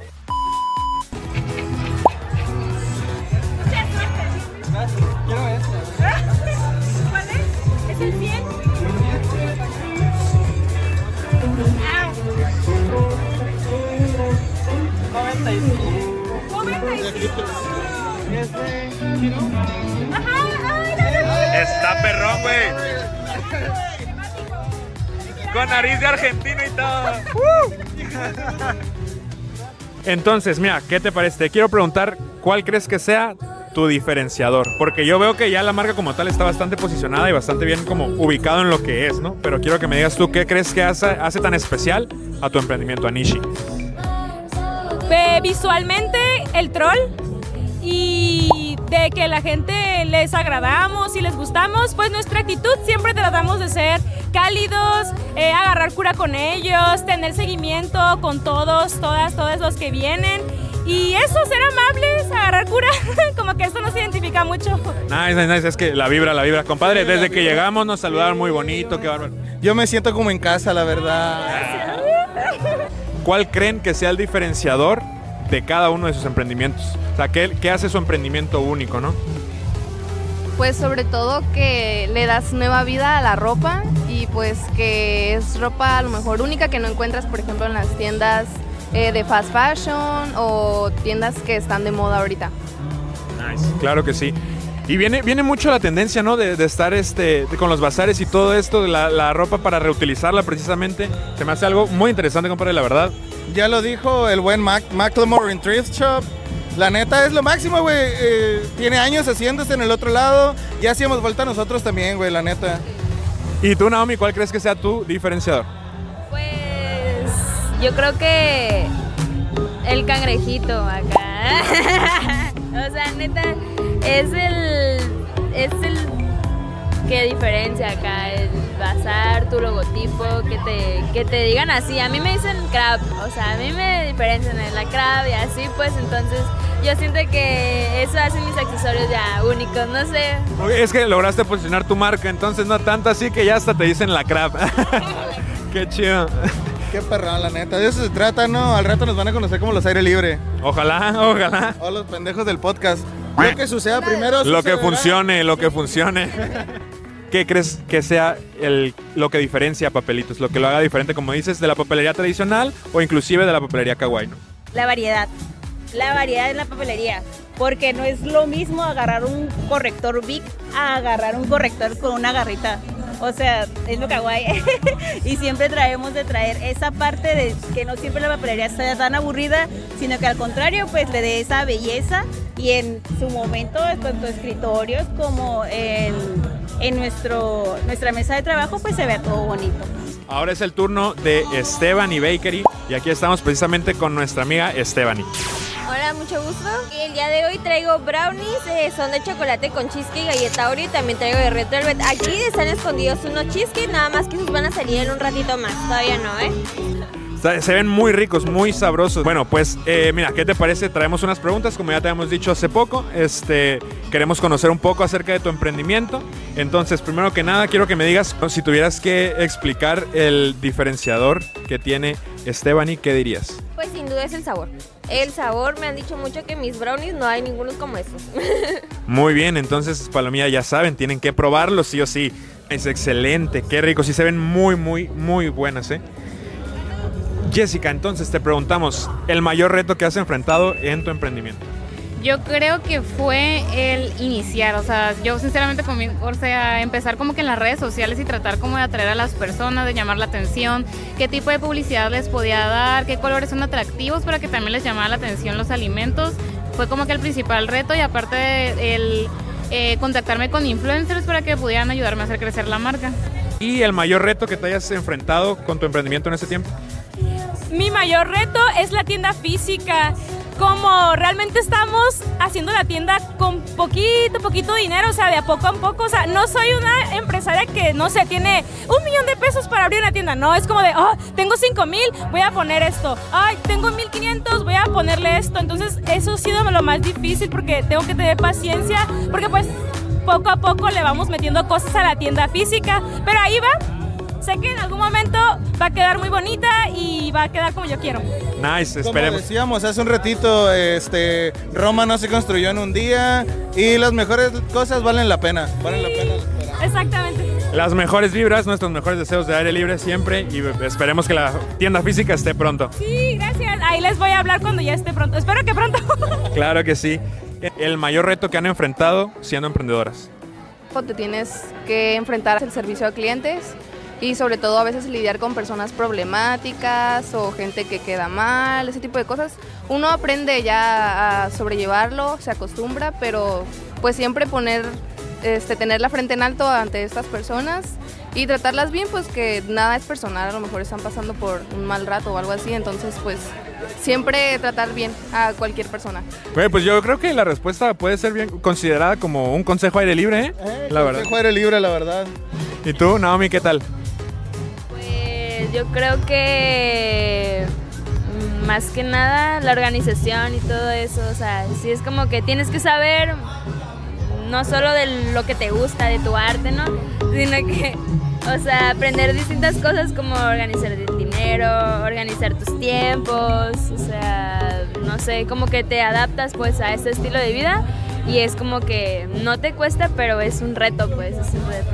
Está perrón, güey. Con nariz de argentino y todo. Entonces, mira, ¿qué te parece? Te quiero preguntar cuál crees que sea tu diferenciador. Porque yo veo que ya la marca como tal está bastante posicionada y bastante bien como ubicado en lo que es, ¿no? Pero quiero que me digas tú qué crees que hace, hace tan especial a tu emprendimiento, Anishi. Visualmente el troll y de que la gente les agradamos y les gustamos, pues nuestra actitud siempre tratamos de ser cálidos, eh, agarrar cura con ellos, tener seguimiento con todos, todas, todos los que vienen Y eso, ser amables, agarrar cura, como que eso nos identifica mucho. Nice, nice, nice. Es que la vibra, la vibra. Compadre, desde que llegamos nos saludaron muy bonito, qué bárbaro. Yo me siento como en casa, la verdad. ¿Cuál creen que sea el diferenciador de cada uno de sus emprendimientos? O sea, ¿qué, qué hace su emprendimiento único, no? Pues sobre todo que le das nueva vida a la ropa y pues que es ropa a lo mejor única que no encuentras, por ejemplo, en las tiendas eh, de fast fashion o tiendas que están de moda ahorita. Nice. Claro que sí. Y viene, viene mucho la tendencia, ¿no? De, de estar este, de- con los bazares y todo esto, de la, la ropa para reutilizarla precisamente. Se me hace algo muy interesante, compadre, la verdad. Ya lo dijo el buen Mac McLemore en Thrift Shop. La neta es lo máximo, güey. Eh, tiene años haciéndose en el otro lado. Ya hacíamos vuelta nosotros también, güey, la neta. ¿Y tú, Naomi, cuál crees que sea tu diferenciador? Pues yo creo que el cangrejito acá. o sea, neta, es el. Es el que diferencia acá, el bazar, tu logotipo, que te, que te digan así. A mí me dicen crab, o sea, a mí me diferencian en la crab y así, pues entonces yo siento que eso hace mis accesorios ya únicos, no sé. Es que lograste posicionar tu marca, entonces no tanto así que ya hasta te dicen la crap. Qué chido. Qué perrón, la neta. De eso se trata, ¿no? Al rato nos van a conocer como los aire libre. Ojalá, ojalá. O los pendejos del podcast. Lo que suceda primero. Lo que funcione, lo que funcione. ¿Qué crees que sea el, lo que diferencia a Papelitos? Lo que lo haga diferente, como dices, de la papelería tradicional o inclusive de la papelería kawaii, ¿no? La variedad. La variedad en la papelería. Porque no es lo mismo agarrar un corrector Bic a agarrar un corrector con una garrita. O sea, es lo kawaii. y siempre traemos de traer esa parte de que no siempre la papelería sea tan aburrida, sino que al contrario, pues le dé esa belleza y en su momento, tanto escritorios como en, en nuestro, nuestra mesa de trabajo, pues se vea todo bonito. Ahora es el turno de Esteban y Bakery y aquí estamos precisamente con nuestra amiga Estebany. Hola, mucho gusto. Y el día de hoy traigo brownies, eh, son de chocolate con cheesecake, galleta Oreo y también traigo de red velvet. Aquí están escondidos unos cheesecake, nada más que esos van a salir en un ratito más. Todavía no, ¿eh? Se ven muy ricos, muy sabrosos. Bueno, pues eh, mira, ¿qué te parece? Traemos unas preguntas, como ya te habíamos dicho hace poco. Este, queremos conocer un poco acerca de tu emprendimiento. Entonces, primero que nada, quiero que me digas si tuvieras que explicar el diferenciador que tiene Estebany, ¿qué dirías? Pues sin duda es el sabor. El sabor, me han dicho mucho que mis brownies no hay ninguno como estos. Muy bien, entonces, Palomilla, ya saben, tienen que probarlo sí o sí. Es excelente, qué rico, sí se ven muy, muy, muy buenas, ¿eh? Jessica, entonces te preguntamos, el mayor reto que has enfrentado en tu emprendimiento. Yo creo que fue el iniciar, o sea, yo sinceramente o sea, empezar como que en las redes sociales y tratar como de atraer a las personas, de llamar la atención, qué tipo de publicidad les podía dar, qué colores son atractivos para que también les llamara la atención los alimentos. Fue como que el principal reto y aparte de- el eh, contactarme con influencers para que pudieran ayudarme a hacer crecer la marca. ¿Y el mayor reto que te hayas enfrentado con tu emprendimiento en ese tiempo? Mi mayor reto es la tienda física. Como realmente estamos haciendo la tienda con poquito, poquito dinero, o sea, de a poco a poco. O sea, no soy una empresaria que, no sé, tiene un millón de pesos para abrir una tienda. No, es como de, oh, tengo 5 mil, voy a poner esto. Ay, tengo 1500, voy a ponerle esto. Entonces, eso ha sido lo más difícil porque tengo que tener paciencia, porque pues poco a poco le vamos metiendo cosas a la tienda física. Pero ahí va. Sé que en algún momento va a quedar muy bonita y va a quedar como yo quiero. Nice, Como esperemos. decíamos hace un ratito, este, Roma no se construyó en un día y las mejores cosas valen la pena. Valen la pena. Exactamente. Las mejores vibras, nuestros mejores deseos de aire libre siempre y esperemos que la tienda física esté pronto. Sí, gracias. Ahí les voy a hablar cuando ya esté pronto. Espero que pronto. Claro que sí. El mayor reto que han enfrentado siendo emprendedoras. Te tienes que enfrentar al servicio a clientes y sobre todo a veces lidiar con personas problemáticas o gente que queda mal, ese tipo de cosas. Uno aprende ya a sobrellevarlo, se acostumbra, pero pues siempre poner, este, tener la frente en alto ante estas personas y tratarlas bien, pues que nada es personal, a lo mejor están pasando por un mal rato o algo así, entonces pues siempre tratar bien a cualquier persona. Pues yo creo que la respuesta puede ser bien considerada como un consejo aire libre, ¿eh? la verdad. Consejo aire libre, la verdad. ¿Y tú, Naomi, qué tal? Pues yo creo que más que nada la organización y todo eso, o sea, sí es como que tienes que saber no solo de lo que te gusta, de tu arte, ¿no? Sino que, o sea, aprender distintas cosas como organizar el dinero, organizar tus tiempos, o sea, no sé, como que te adaptas pues a este estilo de vida y es como que no te cuesta, pero es un reto, pues, es un reto.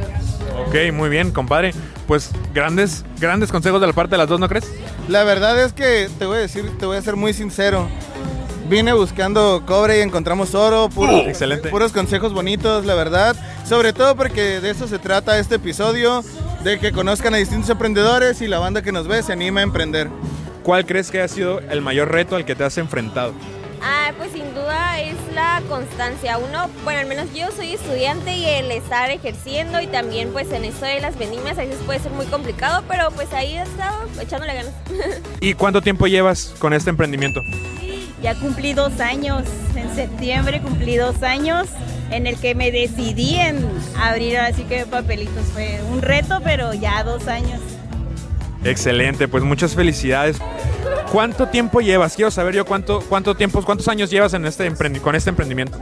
Ok, muy bien, compadre. Pues grandes, grandes consejos de la parte de las dos, ¿no crees? La verdad es que te voy a decir, te voy a ser muy sincero. Vine buscando cobre y encontramos oro, puros, Uh, excelente. puros consejos bonitos, la verdad. Sobre todo porque de eso se trata este episodio, de que conozcan a distintos emprendedores y la banda que nos ve se anima a emprender. ¿Cuál crees que ha sido el mayor reto al que te has enfrentado? Ah, pues sin duda es la constancia. Uno, bueno, al menos yo soy estudiante y el estar ejerciendo y también pues en esto de las vendimias a veces puede ser muy complicado, pero pues ahí he estado echándole ganas. ¿Y cuánto tiempo llevas con este emprendimiento? Ya cumplí dos años, en septiembre cumplí dos años en el que me decidí en abrir así que papelitos. Fue un reto, pero ya dos años. Excelente, pues muchas felicidades. ¿Cuánto tiempo llevas? Quiero saber yo cuánto, cuánto tiempo, cuántos años llevas en este emprendi- con este emprendimiento.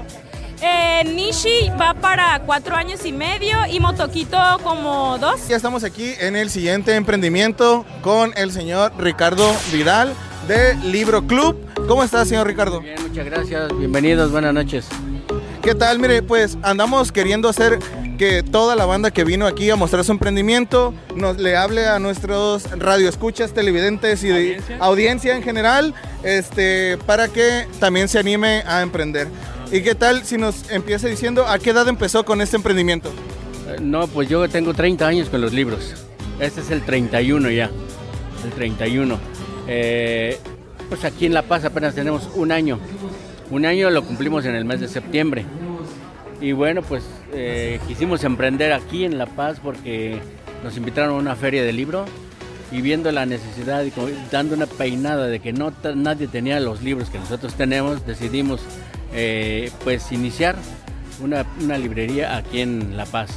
Eh, Nishi va para cuatro años y medio y Motoquito como dos. Ya estamos aquí en el siguiente emprendimiento con el señor Ricardo Vidal de Libro Club. ¿Cómo está, señor Ricardo? Bien, muchas gracias. Bienvenidos, buenas noches. ¿Qué tal? Mire, pues andamos queriendo hacer que toda la banda que vino aquí a mostrar su emprendimiento nos le hable a nuestros radioescuchas, televidentes y de- ¿Audiencia? en general, este, para que también se anime a emprender. ¿Y qué tal si nos empieza diciendo a qué edad empezó con este emprendimiento? Eh, No, pues yo tengo 30 años con los libros. Este es el 31 ya. El 31. Eh, pues aquí en La Paz apenas tenemos un año. Un año lo cumplimos en el mes de septiembre. Y bueno, pues eh, quisimos emprender aquí en La Paz porque nos invitaron a una feria de libro y viendo la necesidad y dando una peinada de que no nadie tenía los libros que nosotros tenemos, decidimos eh, pues iniciar una, una librería aquí en La Paz.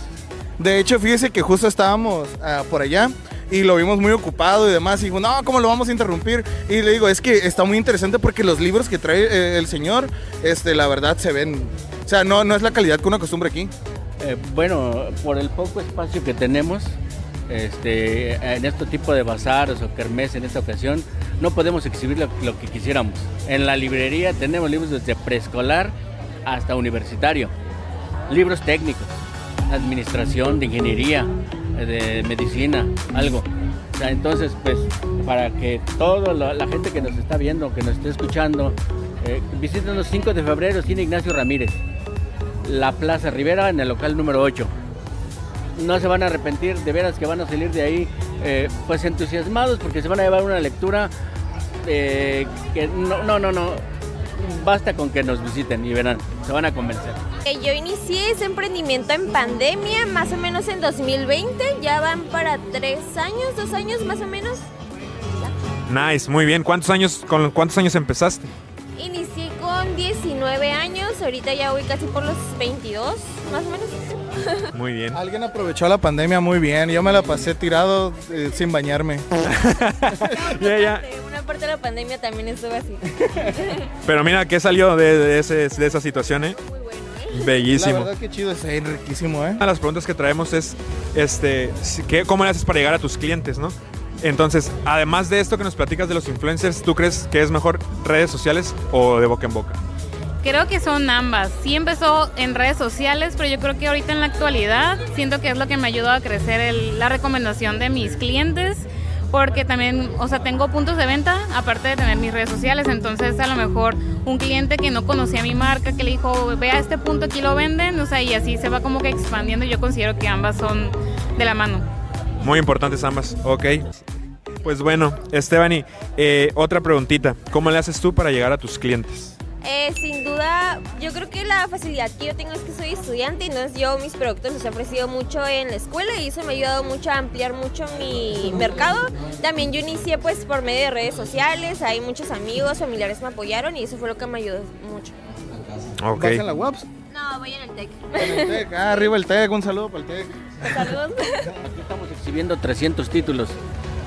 De hecho, fíjese que justo estábamos ah, por allá y lo vimos muy ocupado y demás. Y dijo, no, ¿cómo lo vamos a interrumpir? Y le digo, es que está muy interesante porque los libros que trae eh, el señor, este, la verdad se ven. O sea, no, no es la calidad que uno acostumbra aquí. Eh, bueno, por el poco espacio que tenemos, este, en este tipo de bazares o kermés en esta ocasión, no podemos exhibir lo, que quisiéramos. En la librería tenemos libros desde preescolar hasta universitario, libros técnicos, administración, ingeniería, de medicina, algo. O sea, entonces, pues, para que toda la, gente que nos está viendo, que nos esté escuchando, eh, visítenos 5 de febrero, Cine Ignacio Ramírez, la Plaza Rivera en el local número 8 no se van a arrepentir, de veras que van a salir de ahí eh, pues entusiasmados porque se van a llevar una lectura eh, que no, no, no, no, basta con que nos visiten y verán, se van a convencer. Eh, Yo inicié ese emprendimiento en pandemia, más o menos en 2020, ya van para tres años, dos años más o menos. Nice, muy bien. ¿Cuántos años, con cuántos años empezaste? Inicié con 19 años, ahorita ya voy casi por los 22, más o menos. Muy bien. Alguien aprovechó la pandemia muy bien. Yo me la pasé tirado eh, sin bañarme. Ya, ya. Una parte de la pandemia también estuve así. Pero mira, ¿qué salió de, de ese- de esa situación, eh? Bellísimo. La verdad que chido, está riquísimo, ¿eh? Una de las preguntas que traemos es, este, ¿qué, ¿cómo le haces para llegar a tus clientes, no? Entonces, además de esto que nos platicas de los influencers, ¿tú crees que es mejor redes sociales o de boca en boca? Creo que son ambas. Sí empezó en redes sociales, pero yo creo que ahorita en la actualidad siento que es lo que me ayudó a crecer el- la recomendación de mis clientes, porque también, o sea, tengo puntos de venta aparte de tener mis redes sociales, entonces a lo mejor un cliente que no conocía mi marca, que le dijo, ve a este punto, aquí lo venden, o sea, y así se va como que expandiendo. Yo considero que ambas son de la mano. Muy importantes ambas, ok. Pues bueno, Estebany, eh, otra preguntita. ¿Cómo le haces tú para llegar a tus clientes? Eh, sin duda, yo creo que la facilidad que yo tengo es que soy estudiante y entonces yo mis productos los he ofrecido mucho en la escuela y eso me ha ayudado mucho a ampliar mucho mi mercado. También yo inicié pues por medio de redes sociales, hay muchos amigos, familiares me apoyaron y eso fue lo que me ayudó mucho. Ok. ¿Vas en la UAPS? No, voy en el TEC. En el TEC. Ah, arriba el TEC, un saludo para el TEC. Saludos. Aquí estamos exhibiendo 300 títulos,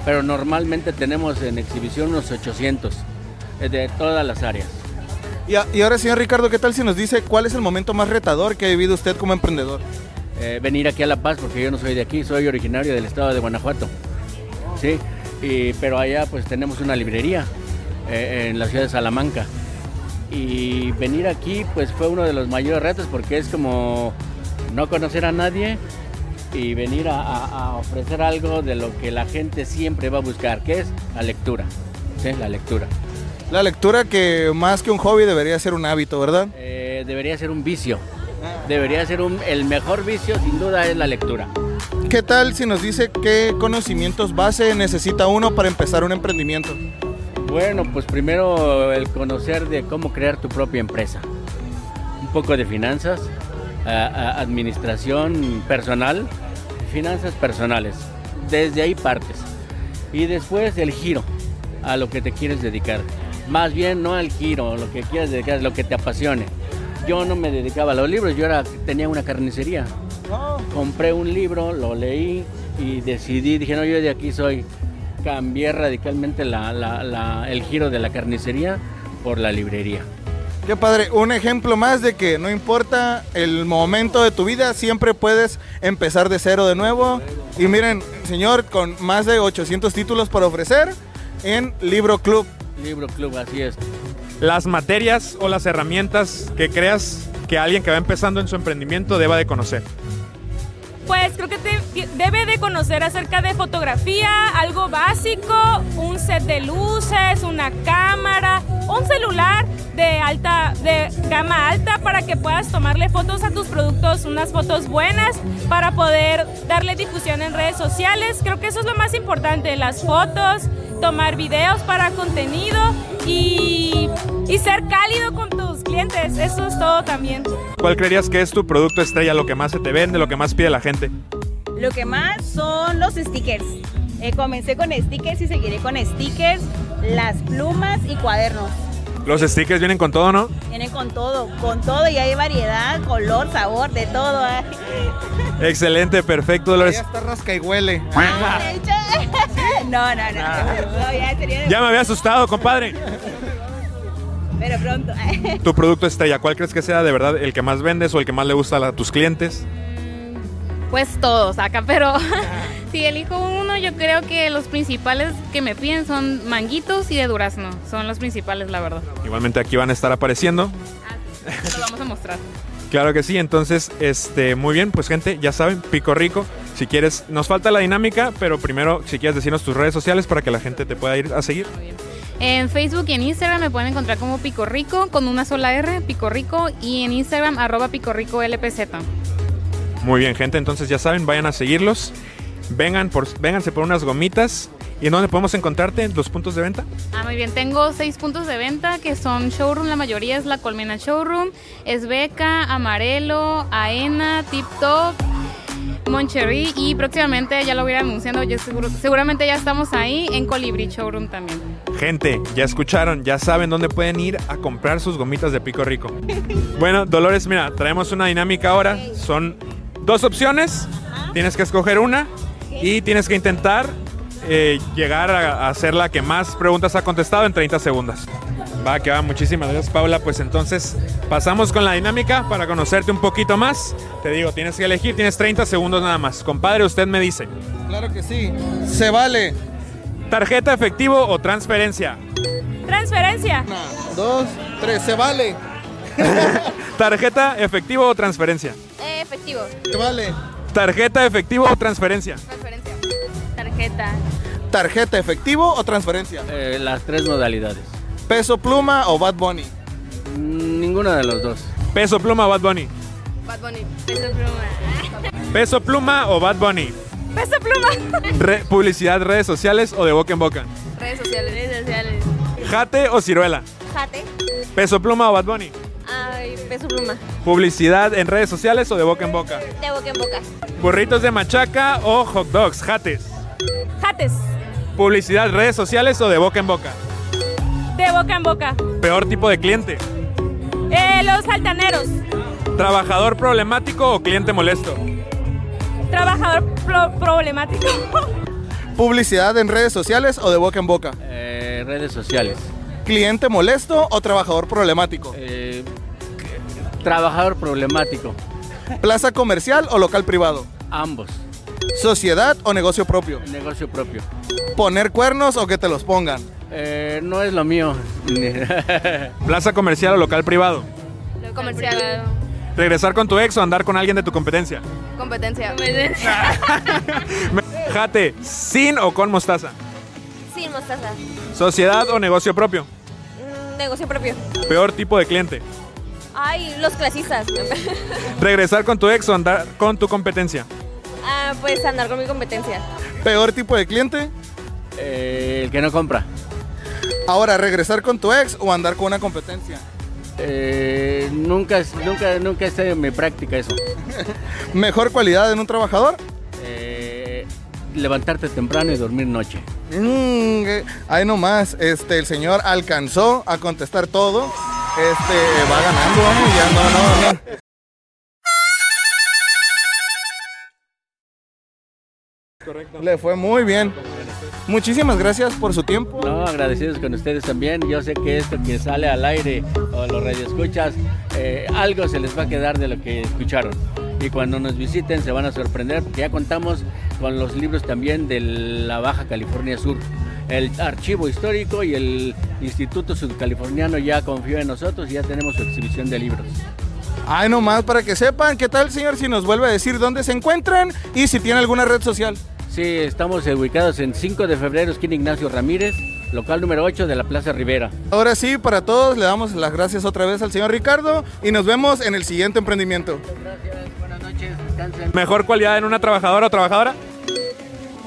pero normalmente tenemos en exhibición unos 800. eh, de todas las áreas. Y, ahora, señor Ricardo, ¿qué tal si nos dice cuál es el momento más retador que ha vivido usted como emprendedor? Eh, venir aquí a La Paz, porque yo no soy de aquí, soy originario del estado de Guanajuato. Sí, pero allá pues tenemos una librería eh, en la ciudad de Salamanca. Y venir aquí pues fue uno de los mayores retos porque es como no conocer a nadie y venir a, ofrecer algo de lo que la gente siempre va a buscar, que es la lectura. La lectura. La lectura que más que un hobby debería ser un hábito, ¿verdad? Eh, debería ser un vicio. Debería ser un, el mejor vicio, sin duda, es la lectura. ¿Qué tal si nos dice qué conocimientos base necesita uno para empezar un emprendimiento? Bueno, pues primero el conocer de cómo crear tu propia empresa. Un poco de finanzas, a- a- administración personal, finanzas personales. Desde ahí partes. Y después el giro a lo que te quieres dedicar. Más bien no al giro, lo que quieres dedicar, lo que te apasione. Yo no me dedicaba a los libros, yo era, tenía una carnicería. Compré un libro, lo leí y decidí, dije, no, yo de aquí soy. Cambié radicalmente la- la- la- el giro de la carnicería por la librería. Qué padre, un ejemplo más de que no importa el momento de tu vida, siempre puedes empezar de cero de nuevo. Y miren, señor, con más de 800 títulos para ofrecer en Libro Club. Libro Club, así es. Las materias o las herramientas que creas que alguien que va empezando en su emprendimiento deba de conocer. Pues creo que te- debe de conocer acerca de fotografía, algo básico, un set de luces, una cámara, un celular de alta, de gama alta para que puedas tomarle fotos a tus productos, unas fotos buenas para poder darle difusión en redes sociales. Creo que eso es lo más importante, las fotos, tomar videos para contenido y, y ser cálido con tus clientes. Eso es todo también. ¿Cuál creerías que es tu producto estrella, lo que más se te vende, lo que más pide la gente? Lo que más son los stickers. Eh, comencé con stickers y seguiré con stickers, las plumas y cuadernos. Los stickers vienen con todo, ¿no? Vienen con todo, con todo y hay variedad, color, sabor, de todo. ¿eh? Excelente, perfecto, Dolores. Ya está rasca y huele. No, no, no. no, ya sería de- Ya me había asustado, compadre. Pero pronto. Tu producto estrella, ¿cuál crees que sea de verdad el que más vendes o el que más le gusta a tus clientes? Pues todos acá, pero si elijo uno, yo creo que los principales que me piden son manguitos y de durazno. Son los principales, la verdad. Igualmente aquí van a estar apareciendo. Los vamos a mostrar. Claro que sí, entonces, este, muy bien, pues gente, ya saben, Pico Rico, si quieres, nos falta la dinámica, pero primero, si quieres decirnos tus redes sociales para que la gente te pueda ir a seguir. En Facebook y en Instagram me pueden encontrar como Pico Rico con una sola R, Pico Rico, y en Instagram arroba Pico Rico LPZ. Muy bien, gente, entonces ya saben, vayan a seguirlos, vengan por, vénganse por unas gomitas, ¿y en dónde podemos encontrarte? ¿Los puntos de venta? Ah, muy bien. Tengo seis puntos de venta que son showroom. La mayoría es la Colmena Showroom. Es Beca, Amarelo, Aena, Tip Top, Moncherry. Y próximamente ya lo voy a ir anunciando. ya seguro- seguramente ya estamos ahí en Colibri Showroom también. Gente, ya escucharon, ya saben dónde pueden ir a comprar sus gomitas de Pico Rico. Bueno, Dolores, mira, traemos una dinámica ahora. Son dos opciones. Tienes que escoger una y tienes que intentar eh, llegar a, a ser la que más preguntas ha contestado en 30 segundos. Va, que va. Muchísimas gracias, Paula. Pues entonces pasamos con la dinámica para conocerte un poquito más. Te digo, tienes que elegir, tienes 30 segundos nada más. Compadre, usted me dice. Claro que sí. Se vale. ¿Tarjeta efectivo o transferencia? Transferencia. Dos, tres, se vale. ¿Tarjeta efectivo o transferencia? Eh, efectivo. Se vale. ¿Tarjeta efectivo o transferencia? Tarjeta. ¿Tarjeta efectivo o transferencia? Eh, las tres modalidades. ¿Peso pluma o Bad Bunny? Ninguno de los dos. ¿Peso pluma o Bad Bunny? Bad Bunny. Peso pluma. ¿Peso pluma o Bad Bunny? Peso pluma. Re- ¿Publicidad, redes sociales o de boca en boca? Redes sociales. Redes sociales. ¿Jate o ciruela? Jate. ¿Peso pluma o Bad Bunny? Ay, peso pluma. ¿Publicidad en redes sociales o de boca en boca? De boca en boca. ¿Burritos de machaca o hot dogs? ¿Jates? Jates. ¿Publicidad, redes sociales o de boca en boca? De boca en boca. ¿Peor tipo de cliente? Eh, los altaneros. ¿Trabajador problemático o cliente molesto? Trabajador pro- problemático. ¿Publicidad en redes sociales o de boca en boca? Eh, redes sociales. ¿Cliente molesto o trabajador problemático? Eh, trabajador problemático. ¿Plaza comercial o local privado? Ambos. ¿Sociedad o negocio propio? Negocio propio. ¿Poner cuernos o que te los pongan? Eh, no es lo mío. Plaza comercial o local privado. Comercial. Regresar con tu ex o andar con alguien de tu competencia. Competencia. Jate, sin o con mostaza. Sin mostaza. Sociedad o negocio propio. Mm, negocio propio. Peor tipo de cliente. Ay, los clasistas. Regresar con tu ex o andar con tu competencia. Ah, pues andar con mi competencia. ¿Peor tipo de cliente? Eh, el que no compra. Ahora, ¿regresar con tu ex o andar con una competencia? Eh, nunca, nunca, nunca está en mi práctica eso. ¿Mejor cualidad en un trabajador? Eh, levantarte temprano y dormir noche. Mm, eh, ahí nomás, este, el señor alcanzó a contestar todo. Este, va ganando, ¿eh? ya no, no, no. Le fue muy bien. Muchísimas gracias por su tiempo. No, agradecidos con ustedes también. Yo sé que esto que sale al aire o los radioescuchas, eh, algo se les va a quedar de lo que escucharon. Y cuando nos visiten se van a sorprender porque ya contamos con los libros también de la Baja California Sur. El archivo histórico y el Instituto Sudcaliforniano ya confió en nosotros y ya tenemos su exhibición de libros. Ay, nomás para que sepan, ¿qué tal, señor? Si nos vuelve a decir dónde se encuentran y si tiene alguna red social. Sí, estamos ubicados en 5 de febrero, esquina Ignacio Ramírez, local número 8 de la Plaza Rivera. Ahora sí, para todos, le damos las gracias otra vez al señor Ricardo y nos vemos en el siguiente emprendimiento. Buenas noches, descansen. Mejor cualidad en una trabajadora o trabajadora.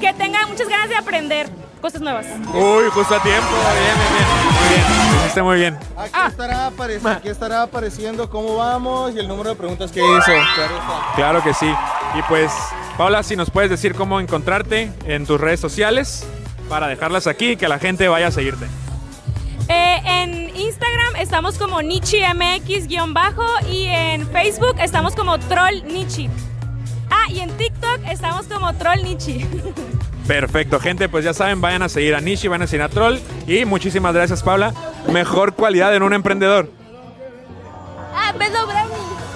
Que tengan muchas ganas de aprender cosas nuevas. Uy, justo a tiempo. Bien, bien, bien. Muy bien. Hiciste muy bien. Aquí, estará apareci- aquí estará apareciendo cómo vamos y el número de preguntas que hizo. Claro está. Claro que sí. Y pues, Paula, si nos puedes decir cómo encontrarte en tus redes sociales para dejarlas aquí y que la gente vaya a seguirte. Eh, en Instagram estamos como NichiMX-bajo y en Facebook estamos como Troll Nichi. Ah, y en TikTok estamos como Troll Nichi. Perfecto, gente, pues ya saben, vayan a seguir a Nishi, vayan a seguir a Troll y muchísimas gracias, Paula. Mejor cualidad en un emprendedor. Ah, pedo brownie.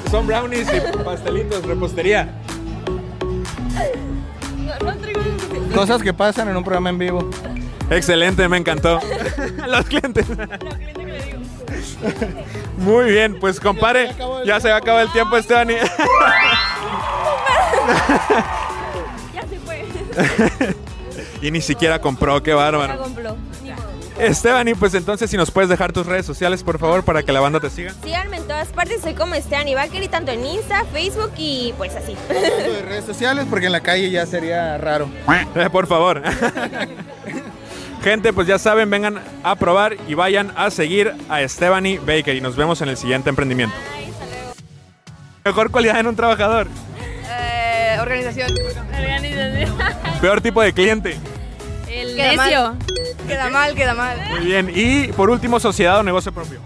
Son brownies y pastelitos, repostería. No, no traigo Cosas que pasan en un programa en vivo. Excelente, me encantó. Los clientes. Muy bien, pues compare, ya se acaba el tiempo, Esteban. y ni siquiera compró, qué bárbaro. Esteban, y pues entonces si nos puedes dejar tus redes sociales, por favor, para que la banda te siga. Síganme en todas partes, soy como Esteban Ibaker tanto en Insta, Facebook y pues así. De redes sociales, porque en la calle ya sería raro. Por favor. Gente, pues ya saben, vengan a probar y vayan a seguir a Baker y nos vemos en el siguiente emprendimiento. Mejor cualidad en un trabajador. Organización. Peor tipo de cliente. El Queda necio. mal. Queda mal, queda mal. Muy bien. Y por último, sociedad o negocio propio.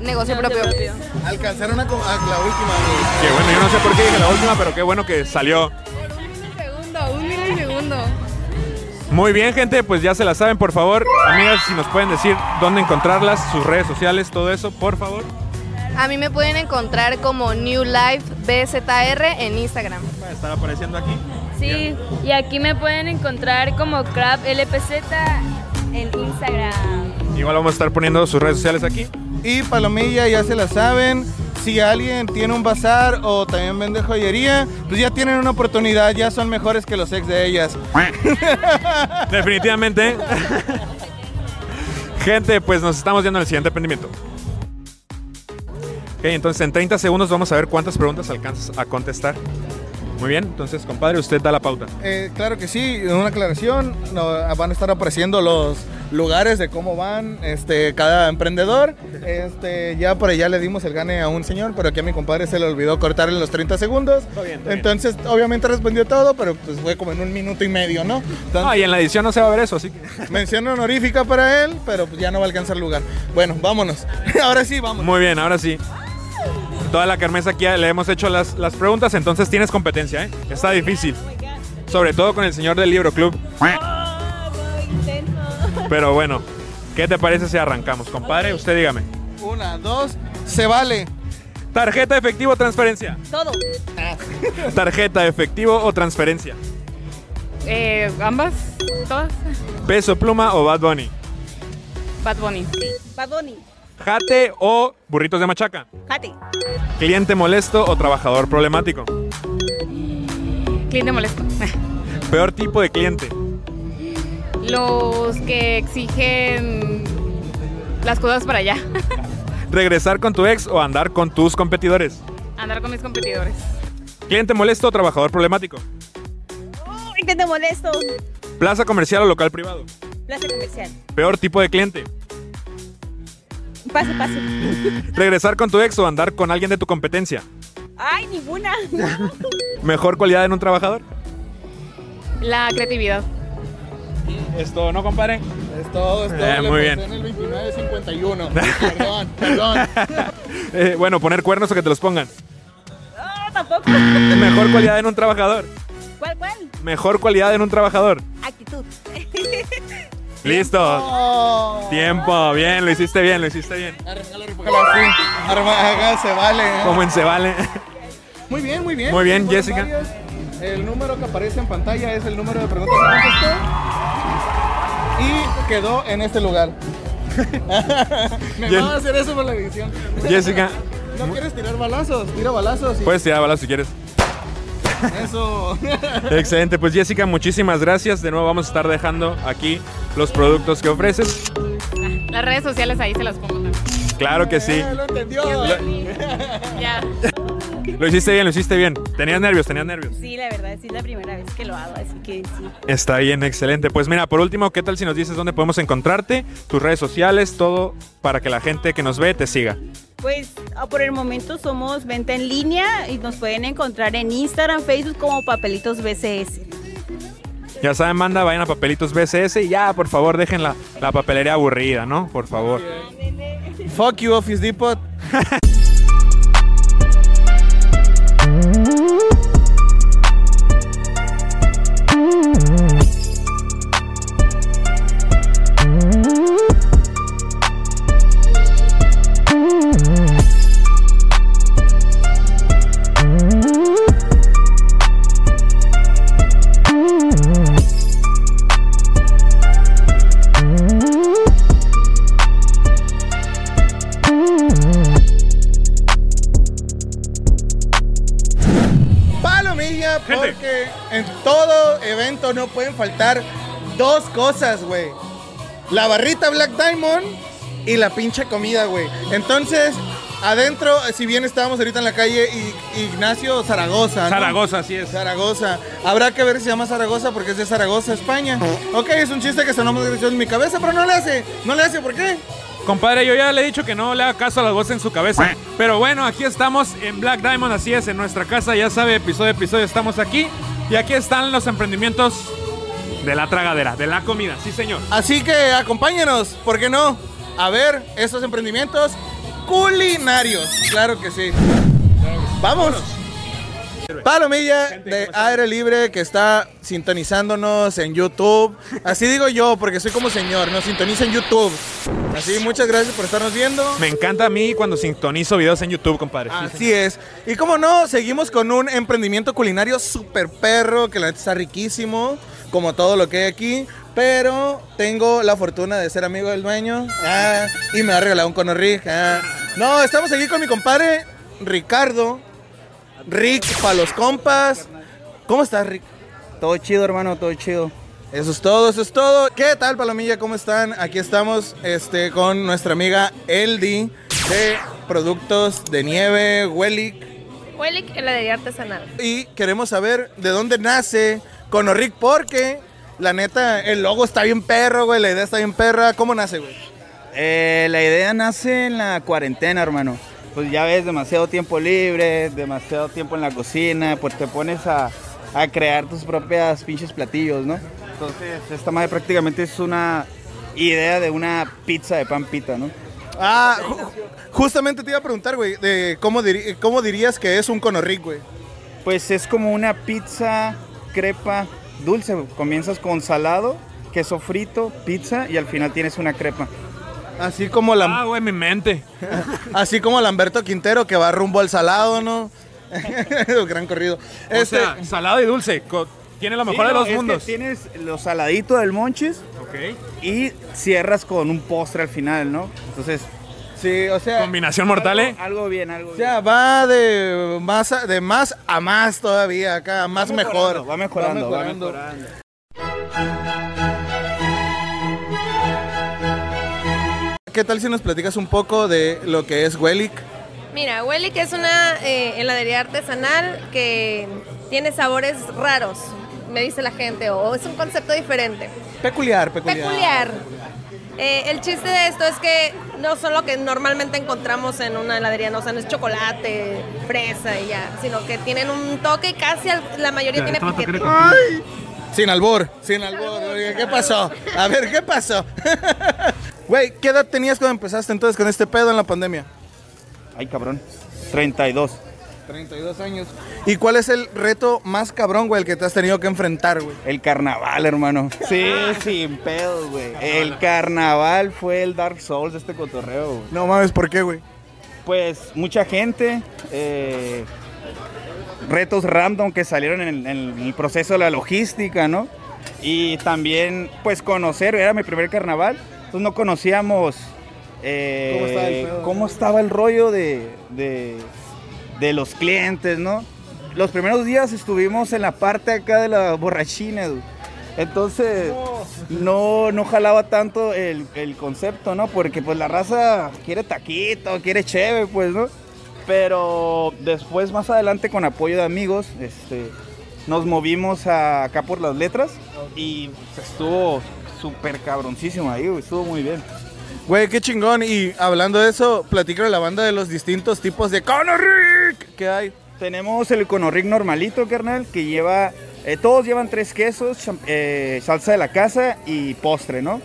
Negocio propio. Alcanzaron a, la última. Que bueno, yo no sé por qué dije la última, pero qué bueno que salió. Segundo, un milisegundo. Muy bien, gente, pues ya se la saben, por favor. Amigas, si nos pueden decir dónde encontrarlas, sus redes sociales, todo eso, por favor. A mí me pueden encontrar como New Life BZR en Instagram. Va a estar apareciendo aquí. Sí, y aquí me pueden encontrar como Crab LPZ en Instagram. Igual vamos a estar poniendo sus redes sociales aquí. Y Palomilla, ya se la saben. Si alguien tiene un bazar o también vende joyería, pues ya tienen una oportunidad, ya son mejores que los ex de ellas. Definitivamente. Gente, pues nos estamos viendo en el siguiente emprendimiento. Ok, entonces en 30 segundos vamos a ver cuántas preguntas alcanzas a contestar. Muy bien, entonces compadre, usted da la pauta. Eh, claro que sí, una aclaración, no, van a estar apareciendo los lugares de cómo van este, cada emprendedor. Este, ya por allá le dimos el gane a un señor, pero aquí a mi compadre se le olvidó cortar en los 30 segundos. bien, está bien. Entonces, obviamente respondió todo, pero pues fue como en un minuto y medio, ¿no? Entonces, Ah, y en la edición no se va a ver eso, así que. Mención honorífica para él, pero pues ya no va a alcanzar lugar. Bueno, vámonos. Ahora sí, vamos. Muy bien, ahora sí. Toda la kermés aquí le hemos hecho las, las preguntas, entonces tienes competencia, ¿eh? Está difícil. Sobre todo con el señor del Libro Club. Pero bueno, ¿Qué te parece si arrancamos, compadre? Usted dígame. Una, dos, se vale. ¿Tarjeta, efectivo o transferencia? Todo. ¿Tarjeta, efectivo o transferencia? Eh, ambas, todas. ¿Peso, pluma o Bad Bunny? Bad Bunny. Bad Bunny. ¿Jate o burritos de machaca? Jate. ¿Cliente molesto o trabajador problemático? Cliente molesto. ¿Peor tipo de cliente? Los que exigen las cosas para allá. ¿Regresar con tu ex o andar con tus competidores? Andar con mis competidores. ¿Cliente molesto o trabajador problemático? Uy, que te molesto. ¿Plaza comercial o local privado? Plaza comercial. ¿Peor tipo de cliente? Pase, pase. ¿Regresar con tu ex o andar con alguien de tu competencia? Ay, ninguna. ¿Mejor cualidad en un trabajador? La creatividad. ¿Es todo, no, compadre? Es todo, es todo. Eh, muy bien. En el 2951. perdón, perdón. Eh, bueno, poner cuernos o que te los pongan. No, tampoco. ¿Mejor cualidad en un trabajador? ¿Cuál, cuál? ¿Mejor cualidad en un trabajador? Actitud. Listo. Tiempo. Bien, lo hiciste bien, lo hiciste bien. Arma, haga, se vale. Como en se vale. Muy bien, muy bien. Muy bien, Jessica. El número que aparece en pantalla es el número de preguntas que contestó. Y quedó en este lugar. Me Bien. van a hacer eso por la edición. Jessica. ¿No quieres tirar balazos? Tira balazos. y- Puedes tirar balas si quieres. Eso. Excelente, pues Jessica, muchísimas gracias. De nuevo vamos a estar dejando aquí los productos que ofreces. Las redes sociales ahí se las pongo también. Claro que sí. Lo entendió. Ya. Lo hiciste bien, lo hiciste bien. Tenías nervios, tenías nervios. Sí, la verdad, sí es la primera vez que lo hago, así que sí. Está bien, excelente. Pues mira, por último, ¿qué tal si nos dices dónde podemos encontrarte? Tus redes sociales, todo para que la gente que nos ve te siga. Pues ah, por el momento somos venta en línea y nos pueden encontrar en Instagram, Facebook como Papelitos BCS. Ya saben, manda, vayan a Papelitos BCS y ya, por favor, dejen la, la papelería aburrida, ¿no? Por favor. Fuck you, Office Depot. pueden faltar dos cosas, güey. La barrita Black Diamond y la pinche comida, güey. Entonces, adentro, si bien estábamos ahorita en la calle, Ignacio Zaragoza. ¿no? Zaragoza, así es. Zaragoza. Habrá que ver si se llama Zaragoza porque es de Zaragoza, España. Ok, es un chiste que sonó más gracioso en mi cabeza, pero no le hace. No le hace, ¿por qué? Compadre, yo ya le he dicho que no le haga caso a las voces en su cabeza. Pero bueno, aquí estamos en Black Diamond, así es, en nuestra casa, ya sabe, episodio a episodio estamos aquí. Y aquí están los emprendimientos de la tragadera, de la comida, sí señor. Así que acompáñanos, ¿por qué no? A ver esos emprendimientos culinarios. Claro que sí. Vamos. Palomilla de aire libre que está sintonizándonos en YouTube. Así digo yo, porque soy como señor, nos sintoniza en YouTube. Así, muchas gracias por estarnos viendo. Me encanta a mí cuando sintonizo videos en YouTube, compadre. Sí, Así es. Y como no, seguimos con un emprendimiento culinario súper perro, que la neta está riquísimo, como todo lo que hay aquí. Pero tengo la fortuna de ser amigo del dueño. ah, y me ha regalado un cono Rick. ah. No, estamos aquí con mi compadre Ricardo. Rick para los compas. ¿Cómo estás, Rick? Todo chido, hermano, todo chido. Eso es todo, eso es todo. ¿Qué tal, Palomilla? ¿Cómo están? Aquí estamos este, con nuestra amiga Eldi de productos de nieve, Wellic. Huelic, heladería artesanal. Y queremos saber de dónde nace Conorric porque la neta, el logo está bien perro, güey, la idea está bien perra. ¿Cómo nace, güey? Eh, la idea nace en la cuarentena, hermano. Pues ya ves, demasiado tiempo libre, demasiado tiempo en la cocina, pues te pones a, a crear tus propias pinches platillos, ¿no? Entonces, esta madre prácticamente es una idea de una pizza de pan pita, ¿no? Ah, ju- justamente te iba a preguntar, güey, de cómo, cómo dirías que es un Conorric, güey. Pues es como una pizza crepa dulce. Comienzas con salado queso frito, pizza y al final tienes una crepa. Así como la... Ah, güey, mi mente. Así como Lamberto Quintero que va rumbo al salado, ¿no? Gran corrido. O Este, sea, salado y dulce. Tiene lo mejor Sí, de los es que mundos. tienes lo saladito del monchis Ok. y cierras con un postre al final, ¿no? Entonces, sí, o sea, Combinación mortal, ¿eh? algo bien, algo o sea, va de más a, de más a más todavía acá, más Va mejor. mejorando, va mejorando, va mejorando. ¿Qué tal si nos platicas un poco de lo que es Wellick? Mira, Wellick es una eh, heladería artesanal que tiene sabores raros, me dice la gente, o es un concepto diferente. Peculiar, peculiar. Peculiar. Eh, el chiste de esto es que no son lo que normalmente encontramos en una heladería, no, o sea, no es chocolate, fresa y ya, sino que tienen un toque casi al- la mayoría tiene piquete. Sin albor, sin albor. Oye, ¿Qué pasó? A ver, ¿qué pasó? Güey, ¿qué edad tenías cuando empezaste entonces con este pedo en la pandemia? Ay, cabrón. 32. 32 años. ¿Y cuál es el reto más cabrón, güey, el que te has tenido que enfrentar, güey? El carnaval, hermano. Sí, sin pedos, güey. El carnaval fue el Dark Souls de este cotorreo, güey. No mames, ¿por qué, güey? Pues mucha gente, eh, retos random que salieron en el, en el proceso de la logística, ¿no? Y también, pues conocer, era mi primer carnaval, entonces no conocíamos eh, ¿Cómo estaba el pedo? cómo estaba el rollo de, de, de los clientes, ¿no? Los primeros días estuvimos en la parte acá de la borrachina, güey. Entonces, no, no jalaba tanto el, el concepto, ¿no? Porque pues la raza quiere taquito, quiere cheve, pues, ¿no? Pero después, más adelante, con apoyo de amigos, este, nos movimos a- acá por las letras y estuvo súper cabroncísimo ahí, estuvo muy bien. Güey, qué chingón. Y hablando de eso, platícale la banda de los distintos tipos de Que hay. Tenemos el conorric normalito, carnal, que lleva, eh, todos llevan tres quesos, eh, salsa de la casa y postre, ¿no?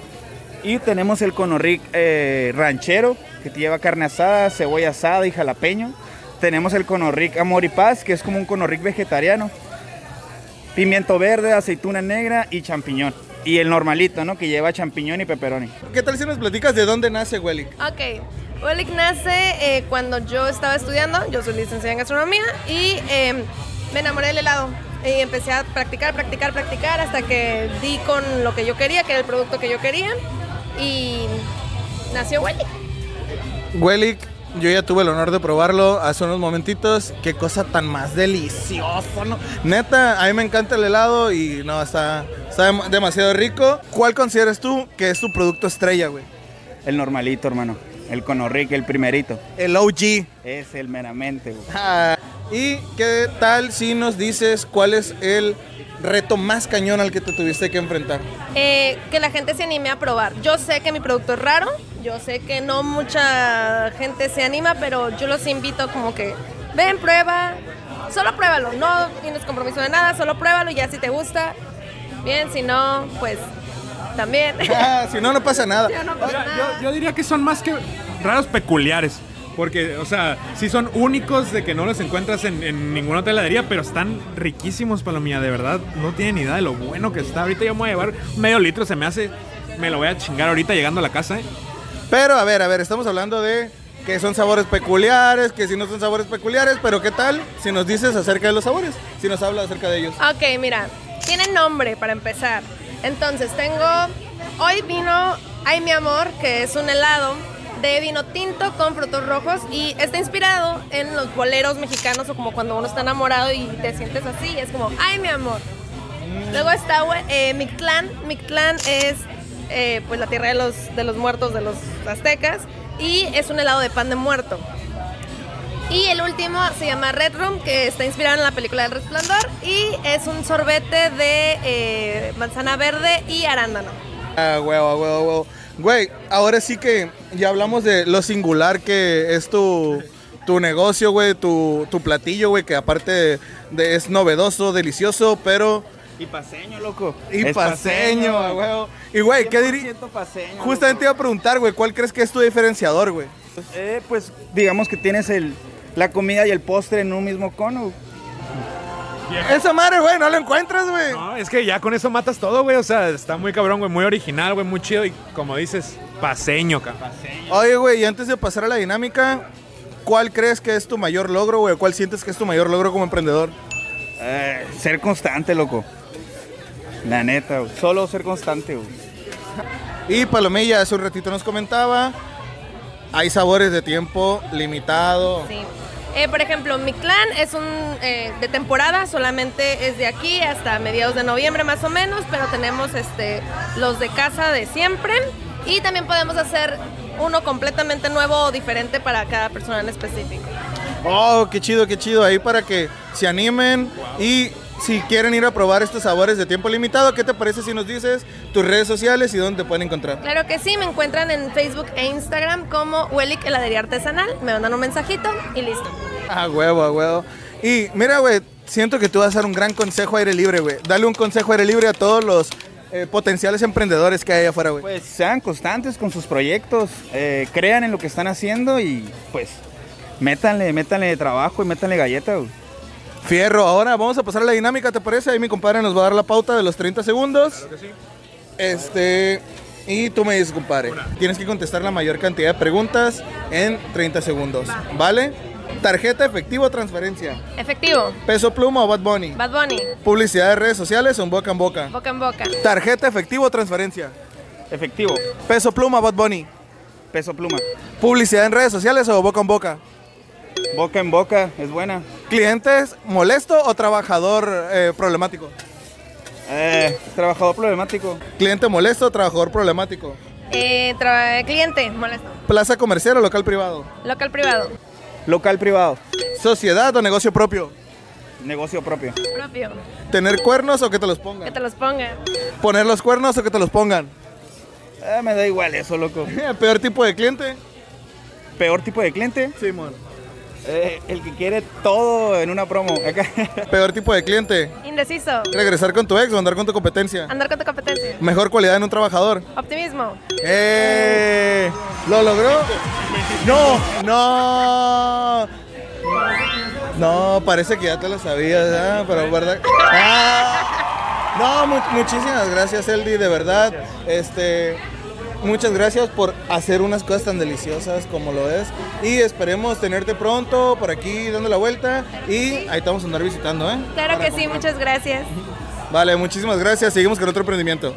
Y tenemos el conorric eh, ranchero, que te lleva carne asada, cebolla asada y jalapeño. Tenemos el conorric amor y paz, que es como un conorric vegetariano. Pimiento verde, aceituna negra y champiñón. Y el normalito, ¿no? Que lleva champiñón y pepperoni. ¿Qué tal si nos platicas de dónde nace Wellick? Ok, Wellick nace eh, cuando yo estaba estudiando, yo soy licenciada en gastronomía y eh, me enamoré del helado. Y empecé a practicar, practicar, practicar hasta que di con lo que yo quería, que era el producto que yo quería. Y nació Wellick. Wellick, yo ya tuve el honor de probarlo hace unos momentitos. Qué cosa tan más deliciosa, ¿no? Neta, a mí me encanta el helado y no, está, está dem- demasiado rico. ¿Cuál consideras tú que es tu producto estrella, güey? El normalito, hermano. El conorric, el primerito. El OG. Es el meramente, güey. Ah, ¿Y qué tal si nos dices cuál es el reto más cañón al que te tuviste que enfrentar? Eh, que la gente se anime a probar. Yo sé que mi producto es raro, yo sé que no mucha gente se anima, pero yo los invito como que ven, prueba, solo pruébalo, no tienes compromiso de nada, solo pruébalo y ya si te gusta, bien, si no, pues también. Ah, si no, no pasa nada. Ya no pasa nada. Yo, yo diría que son más que raros peculiares. Porque, o sea, sí son únicos de que no los encuentras en, en ninguna otra heladería, pero están riquísimos, palomía. De verdad, no tienen idea de lo bueno que está. Ahorita yo me voy a llevar medio litro, se me hace. Me lo voy a chingar ahorita llegando a la casa. ¿eh? Pero a ver, a ver, estamos hablando de que son sabores peculiares, que si no son sabores peculiares, pero ¿qué tal si nos dices acerca de los sabores? Si nos hablas acerca de ellos. Ok, mira, tiene nombre para empezar. Entonces, tengo. Hoy vino Ay mi amor, que es un helado de vino tinto con frutos rojos y está inspirado en los boleros mexicanos o como cuando uno está enamorado y te sientes así, es como Ay mi amor. Luego está eh, Mictlán. Mictlán es eh, pues la tierra de los, de los muertos de los aztecas y es un helado de pan de muerto. Y el último se llama Red Room, que está inspirado en la película del Resplandor y es un sorbete de eh, manzana verde y arándano. Ah, huevo, huevo, huevo. Güey, ahora sí que ya hablamos de lo singular que es tu, tu negocio, güey, tu, tu platillo, güey, que aparte de, es novedoso, delicioso, pero... Y paseño, loco. Y Es paseño, paseño, a huevo. Y, güey, ¿qué dirías? 100% paseño, Justamente iba a preguntar, güey, ¿cuál crees que es tu diferenciador, güey? Eh, pues digamos que tienes el, la comida y el postre en un mismo cono. Esa madre, güey, no la encuentras, güey. No, es que ya con eso matas todo, güey. O sea, está muy cabrón, güey. Muy original, güey. Muy chido. Y como dices, paseño, cabrón. Oye, güey, y antes de pasar a la dinámica, ¿cuál crees que es tu mayor logro, güey? ¿Cuál sientes que es tu mayor logro como emprendedor? Eh, ser constante, loco. La neta, güey. Solo ser constante, güey. Y Palomilla hace un ratito nos comentaba, hay sabores de tiempo limitado. Sí. Eh, por ejemplo, mi clan es un eh, de temporada, solamente es de aquí hasta mediados de noviembre más o menos, pero tenemos este los de casa de siempre y también podemos hacer uno completamente nuevo o diferente para cada persona en específico. Oh, qué chido, qué chido. Ahí para que se animen y si quieren ir a probar estos sabores de tiempo limitado, ¿qué te parece si nos dices tus redes sociales y dónde te pueden encontrar? Claro que sí, me encuentran en Facebook e Instagram como Wellick Heladería Artesanal, me mandan un mensajito y listo. Ah, huevo, a huevo. Y mira, güey, siento que tú vas a dar un gran consejo aire libre, güey. Dale un consejo aire libre a todos los eh, potenciales emprendedores que hay allá afuera, güey. Pues sean constantes con sus proyectos, eh, crean en lo que están haciendo y pues métanle, métanle trabajo y métanle galleta, güey. Fierro, ahora vamos a pasar a la dinámica, ¿te parece? Ahí mi compadre nos va a dar la pauta de los 30 segundos. Claro que sí. Este, y tú me dices, compadre, tienes que contestar la mayor cantidad de preguntas en 30 segundos, ¿vale? Tarjeta, efectivo o transferencia. Efectivo, Peso pluma o Bad Bunny. Bad Bunny, Publicidad de redes sociales o en boca en boca. boca en boca. Tarjeta, efectivo o transferencia. Efectivo, Peso pluma, Bad Bunny. peso pluma. Publicidad en redes sociales o boca en boca. Boca en boca, es buena. Clientes, molesto o trabajador eh, problemático. Eh, trabajador problemático. Cliente molesto o trabajador problemático. Eh, tra- cliente, molesto. Plaza comercial o local privado. Local privado, Local privado. Sociedad o negocio propio. Negocio propio. propio. Tener cuernos o que te los Que pongan. te los pongan. Poner los cuernos o que te los pongan. Eh, me da igual eso, loco. Peor tipo de cliente. Peor tipo de cliente. Simón. Eh, el que quiere todo en una promo. Peor tipo de cliente. Indeciso. Regresar con tu ex o andar con tu competencia. Andar con tu competencia. Mejor cualidad en un trabajador. Optimismo. ¡Eh! ¿Lo logró? No, no. No, parece que ya te lo sabías, ¿ah? pero verdad. Ah. No, mu- muchísimas gracias, Eldi, de verdad. Este, muchas gracias por hacer unas cosas tan deliciosas como lo es. Y esperemos tenerte pronto por aquí dando la vuelta. Y ahí te vamos a andar visitando, ¿eh? Claro que sí, muchas gracias. Vale, muchísimas gracias. Seguimos con otro emprendimiento.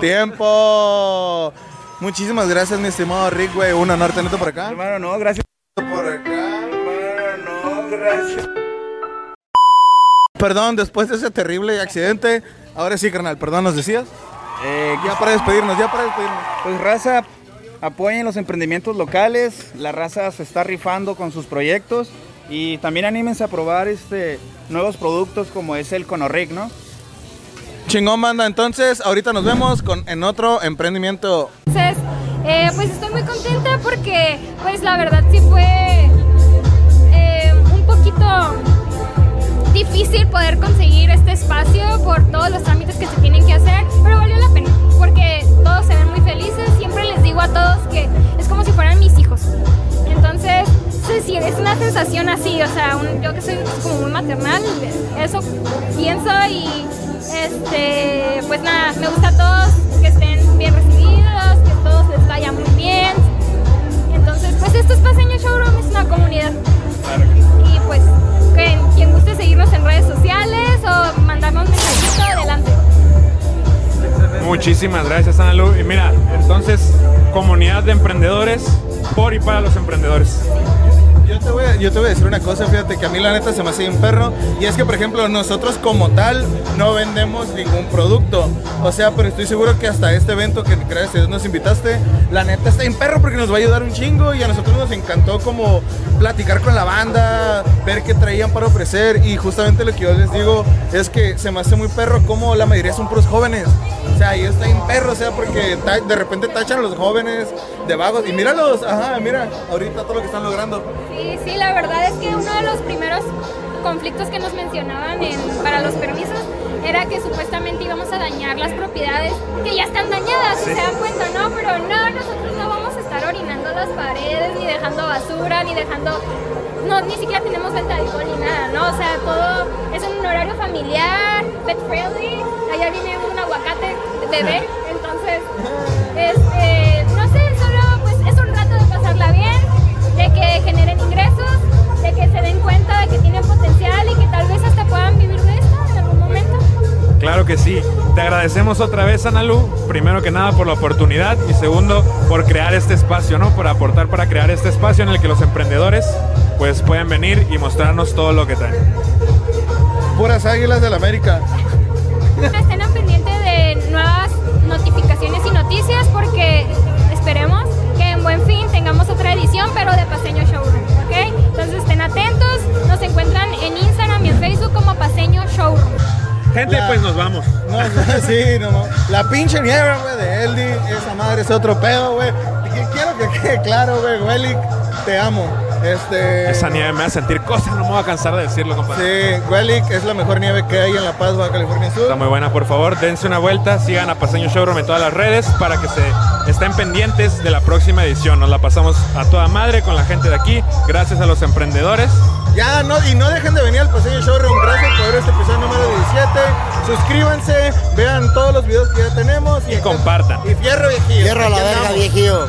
Tiempo. Muchísimas gracias, mi estimado Rick, güey. Un honor tenerte por acá. Hermano, no, gracias. Por acá, hermano, no, gracias. Perdón, después de ese terrible accidente. Ahora sí, carnal, perdón, ¿nos decías? Eh, Ya para despedirnos, ya para despedirnos. Pues raza, apoyen los emprendimientos locales. La raza se está rifando con sus proyectos. Y también anímense a probar este, nuevos productos como es el Conorric, ¿no? Chingón, banda. Entonces, ahorita nos vemos con, en otro emprendimiento. Entonces, eh, pues estoy muy contenta porque, pues la verdad sí fue eh, un poquito difícil poder conseguir este espacio por todos los trámites que se tienen que hacer, pero valió la pena porque todos se ven muy felices. Siempre les digo a todos que es como si fueran mis hijos. Entonces, sí, es una sensación así, o sea, un- yo que soy como muy maternal, eso pienso y este, pues nada, me gusta a todos que estén bien recibidos, que todos les vaya muy bien. Entonces, pues esto es Paseño Showroom, es una comunidad. Y pues, quien guste seguirnos en redes sociales o mandarnos un mensajito, adelante. Muchísimas gracias, Ana Lu. Y mira, entonces, comunidad de emprendedores por y para los emprendedores. Yo te, voy a, yo te voy a decir una cosa, fíjate que a mí la neta se me hace un perro. Y es que, por ejemplo, nosotros como tal no vendemos ningún producto. O sea, pero estoy seguro que hasta este evento que gracias a Dios nos invitaste, la neta está en perro porque nos va a ayudar un chingo. Y a nosotros nos encantó como platicar con la banda, ver qué traían para ofrecer. Y justamente lo que yo les digo es que se me hace muy perro como la mayoría son puros jóvenes. O sea, ahí está en perro, o sea, porque de repente tachan a los jóvenes de vagos. Y míralos, ajá, mira, ahorita todo lo que están logrando. Sí, sí, la verdad es que uno de los primeros conflictos que nos mencionaban en- para los permisos era que supuestamente íbamos a dañar las propiedades que ya están dañadas, si se dan cuenta, ¿no? Pero no, nosotros no vamos a estar orinando las paredes, ni dejando basura, ni dejando no, ni siquiera tenemos venta de alcohol ni nada, ¿no? O sea, todo es un horario familiar, pet friendly. Allá viene un aguacate bebé, entonces, este, no sé, solo pues es un rato de pasarla bien, de que generen ingresos, de que se den cuenta de que tienen potencial y que tal vez hasta puedan vivir de esto en algún momento. Claro que sí. Te agradecemos otra vez, Analu, primero que nada por la oportunidad y segundo por crear este espacio, ¿no? Por aportar para crear este espacio en el que los emprendedores pues pueden venir y mostrarnos todo lo que traen. Puras águilas del América. Notificaciones y noticias porque esperemos que en buen fin tengamos otra edición, pero de Paseño Showroom, ¿ok? Entonces estén atentos, nos encuentran en Instagram y en Facebook como Paseño Showroom. Gente, La- pues nos vamos. No, sí, no. La pinche nieve, güey, de Eldi, esa madre es otro pedo, güey. Quiero que quede claro, güey, Wellick, te amo. Este. Esa nieve me hace sentir cosas, no me voy a cansar de decirlo, compadre. Sí, Wellick es la mejor nieve que hay en La Paz, Baja California Sur. Está muy buena, por favor, dense una vuelta, sigan a Paseño Showroom en todas las redes para que se estén pendientes de la próxima edición. Nos la pasamos a toda madre con la gente de aquí, gracias a los emprendedores. Ya, no, y no dejen de venir al Paseño Showroom. Gracias por ver este episodio número 17. Suscríbanse, vean todos los videos que ya tenemos. Y, compartan. Y fierro viejillo. Fierro a la verga, viejillo.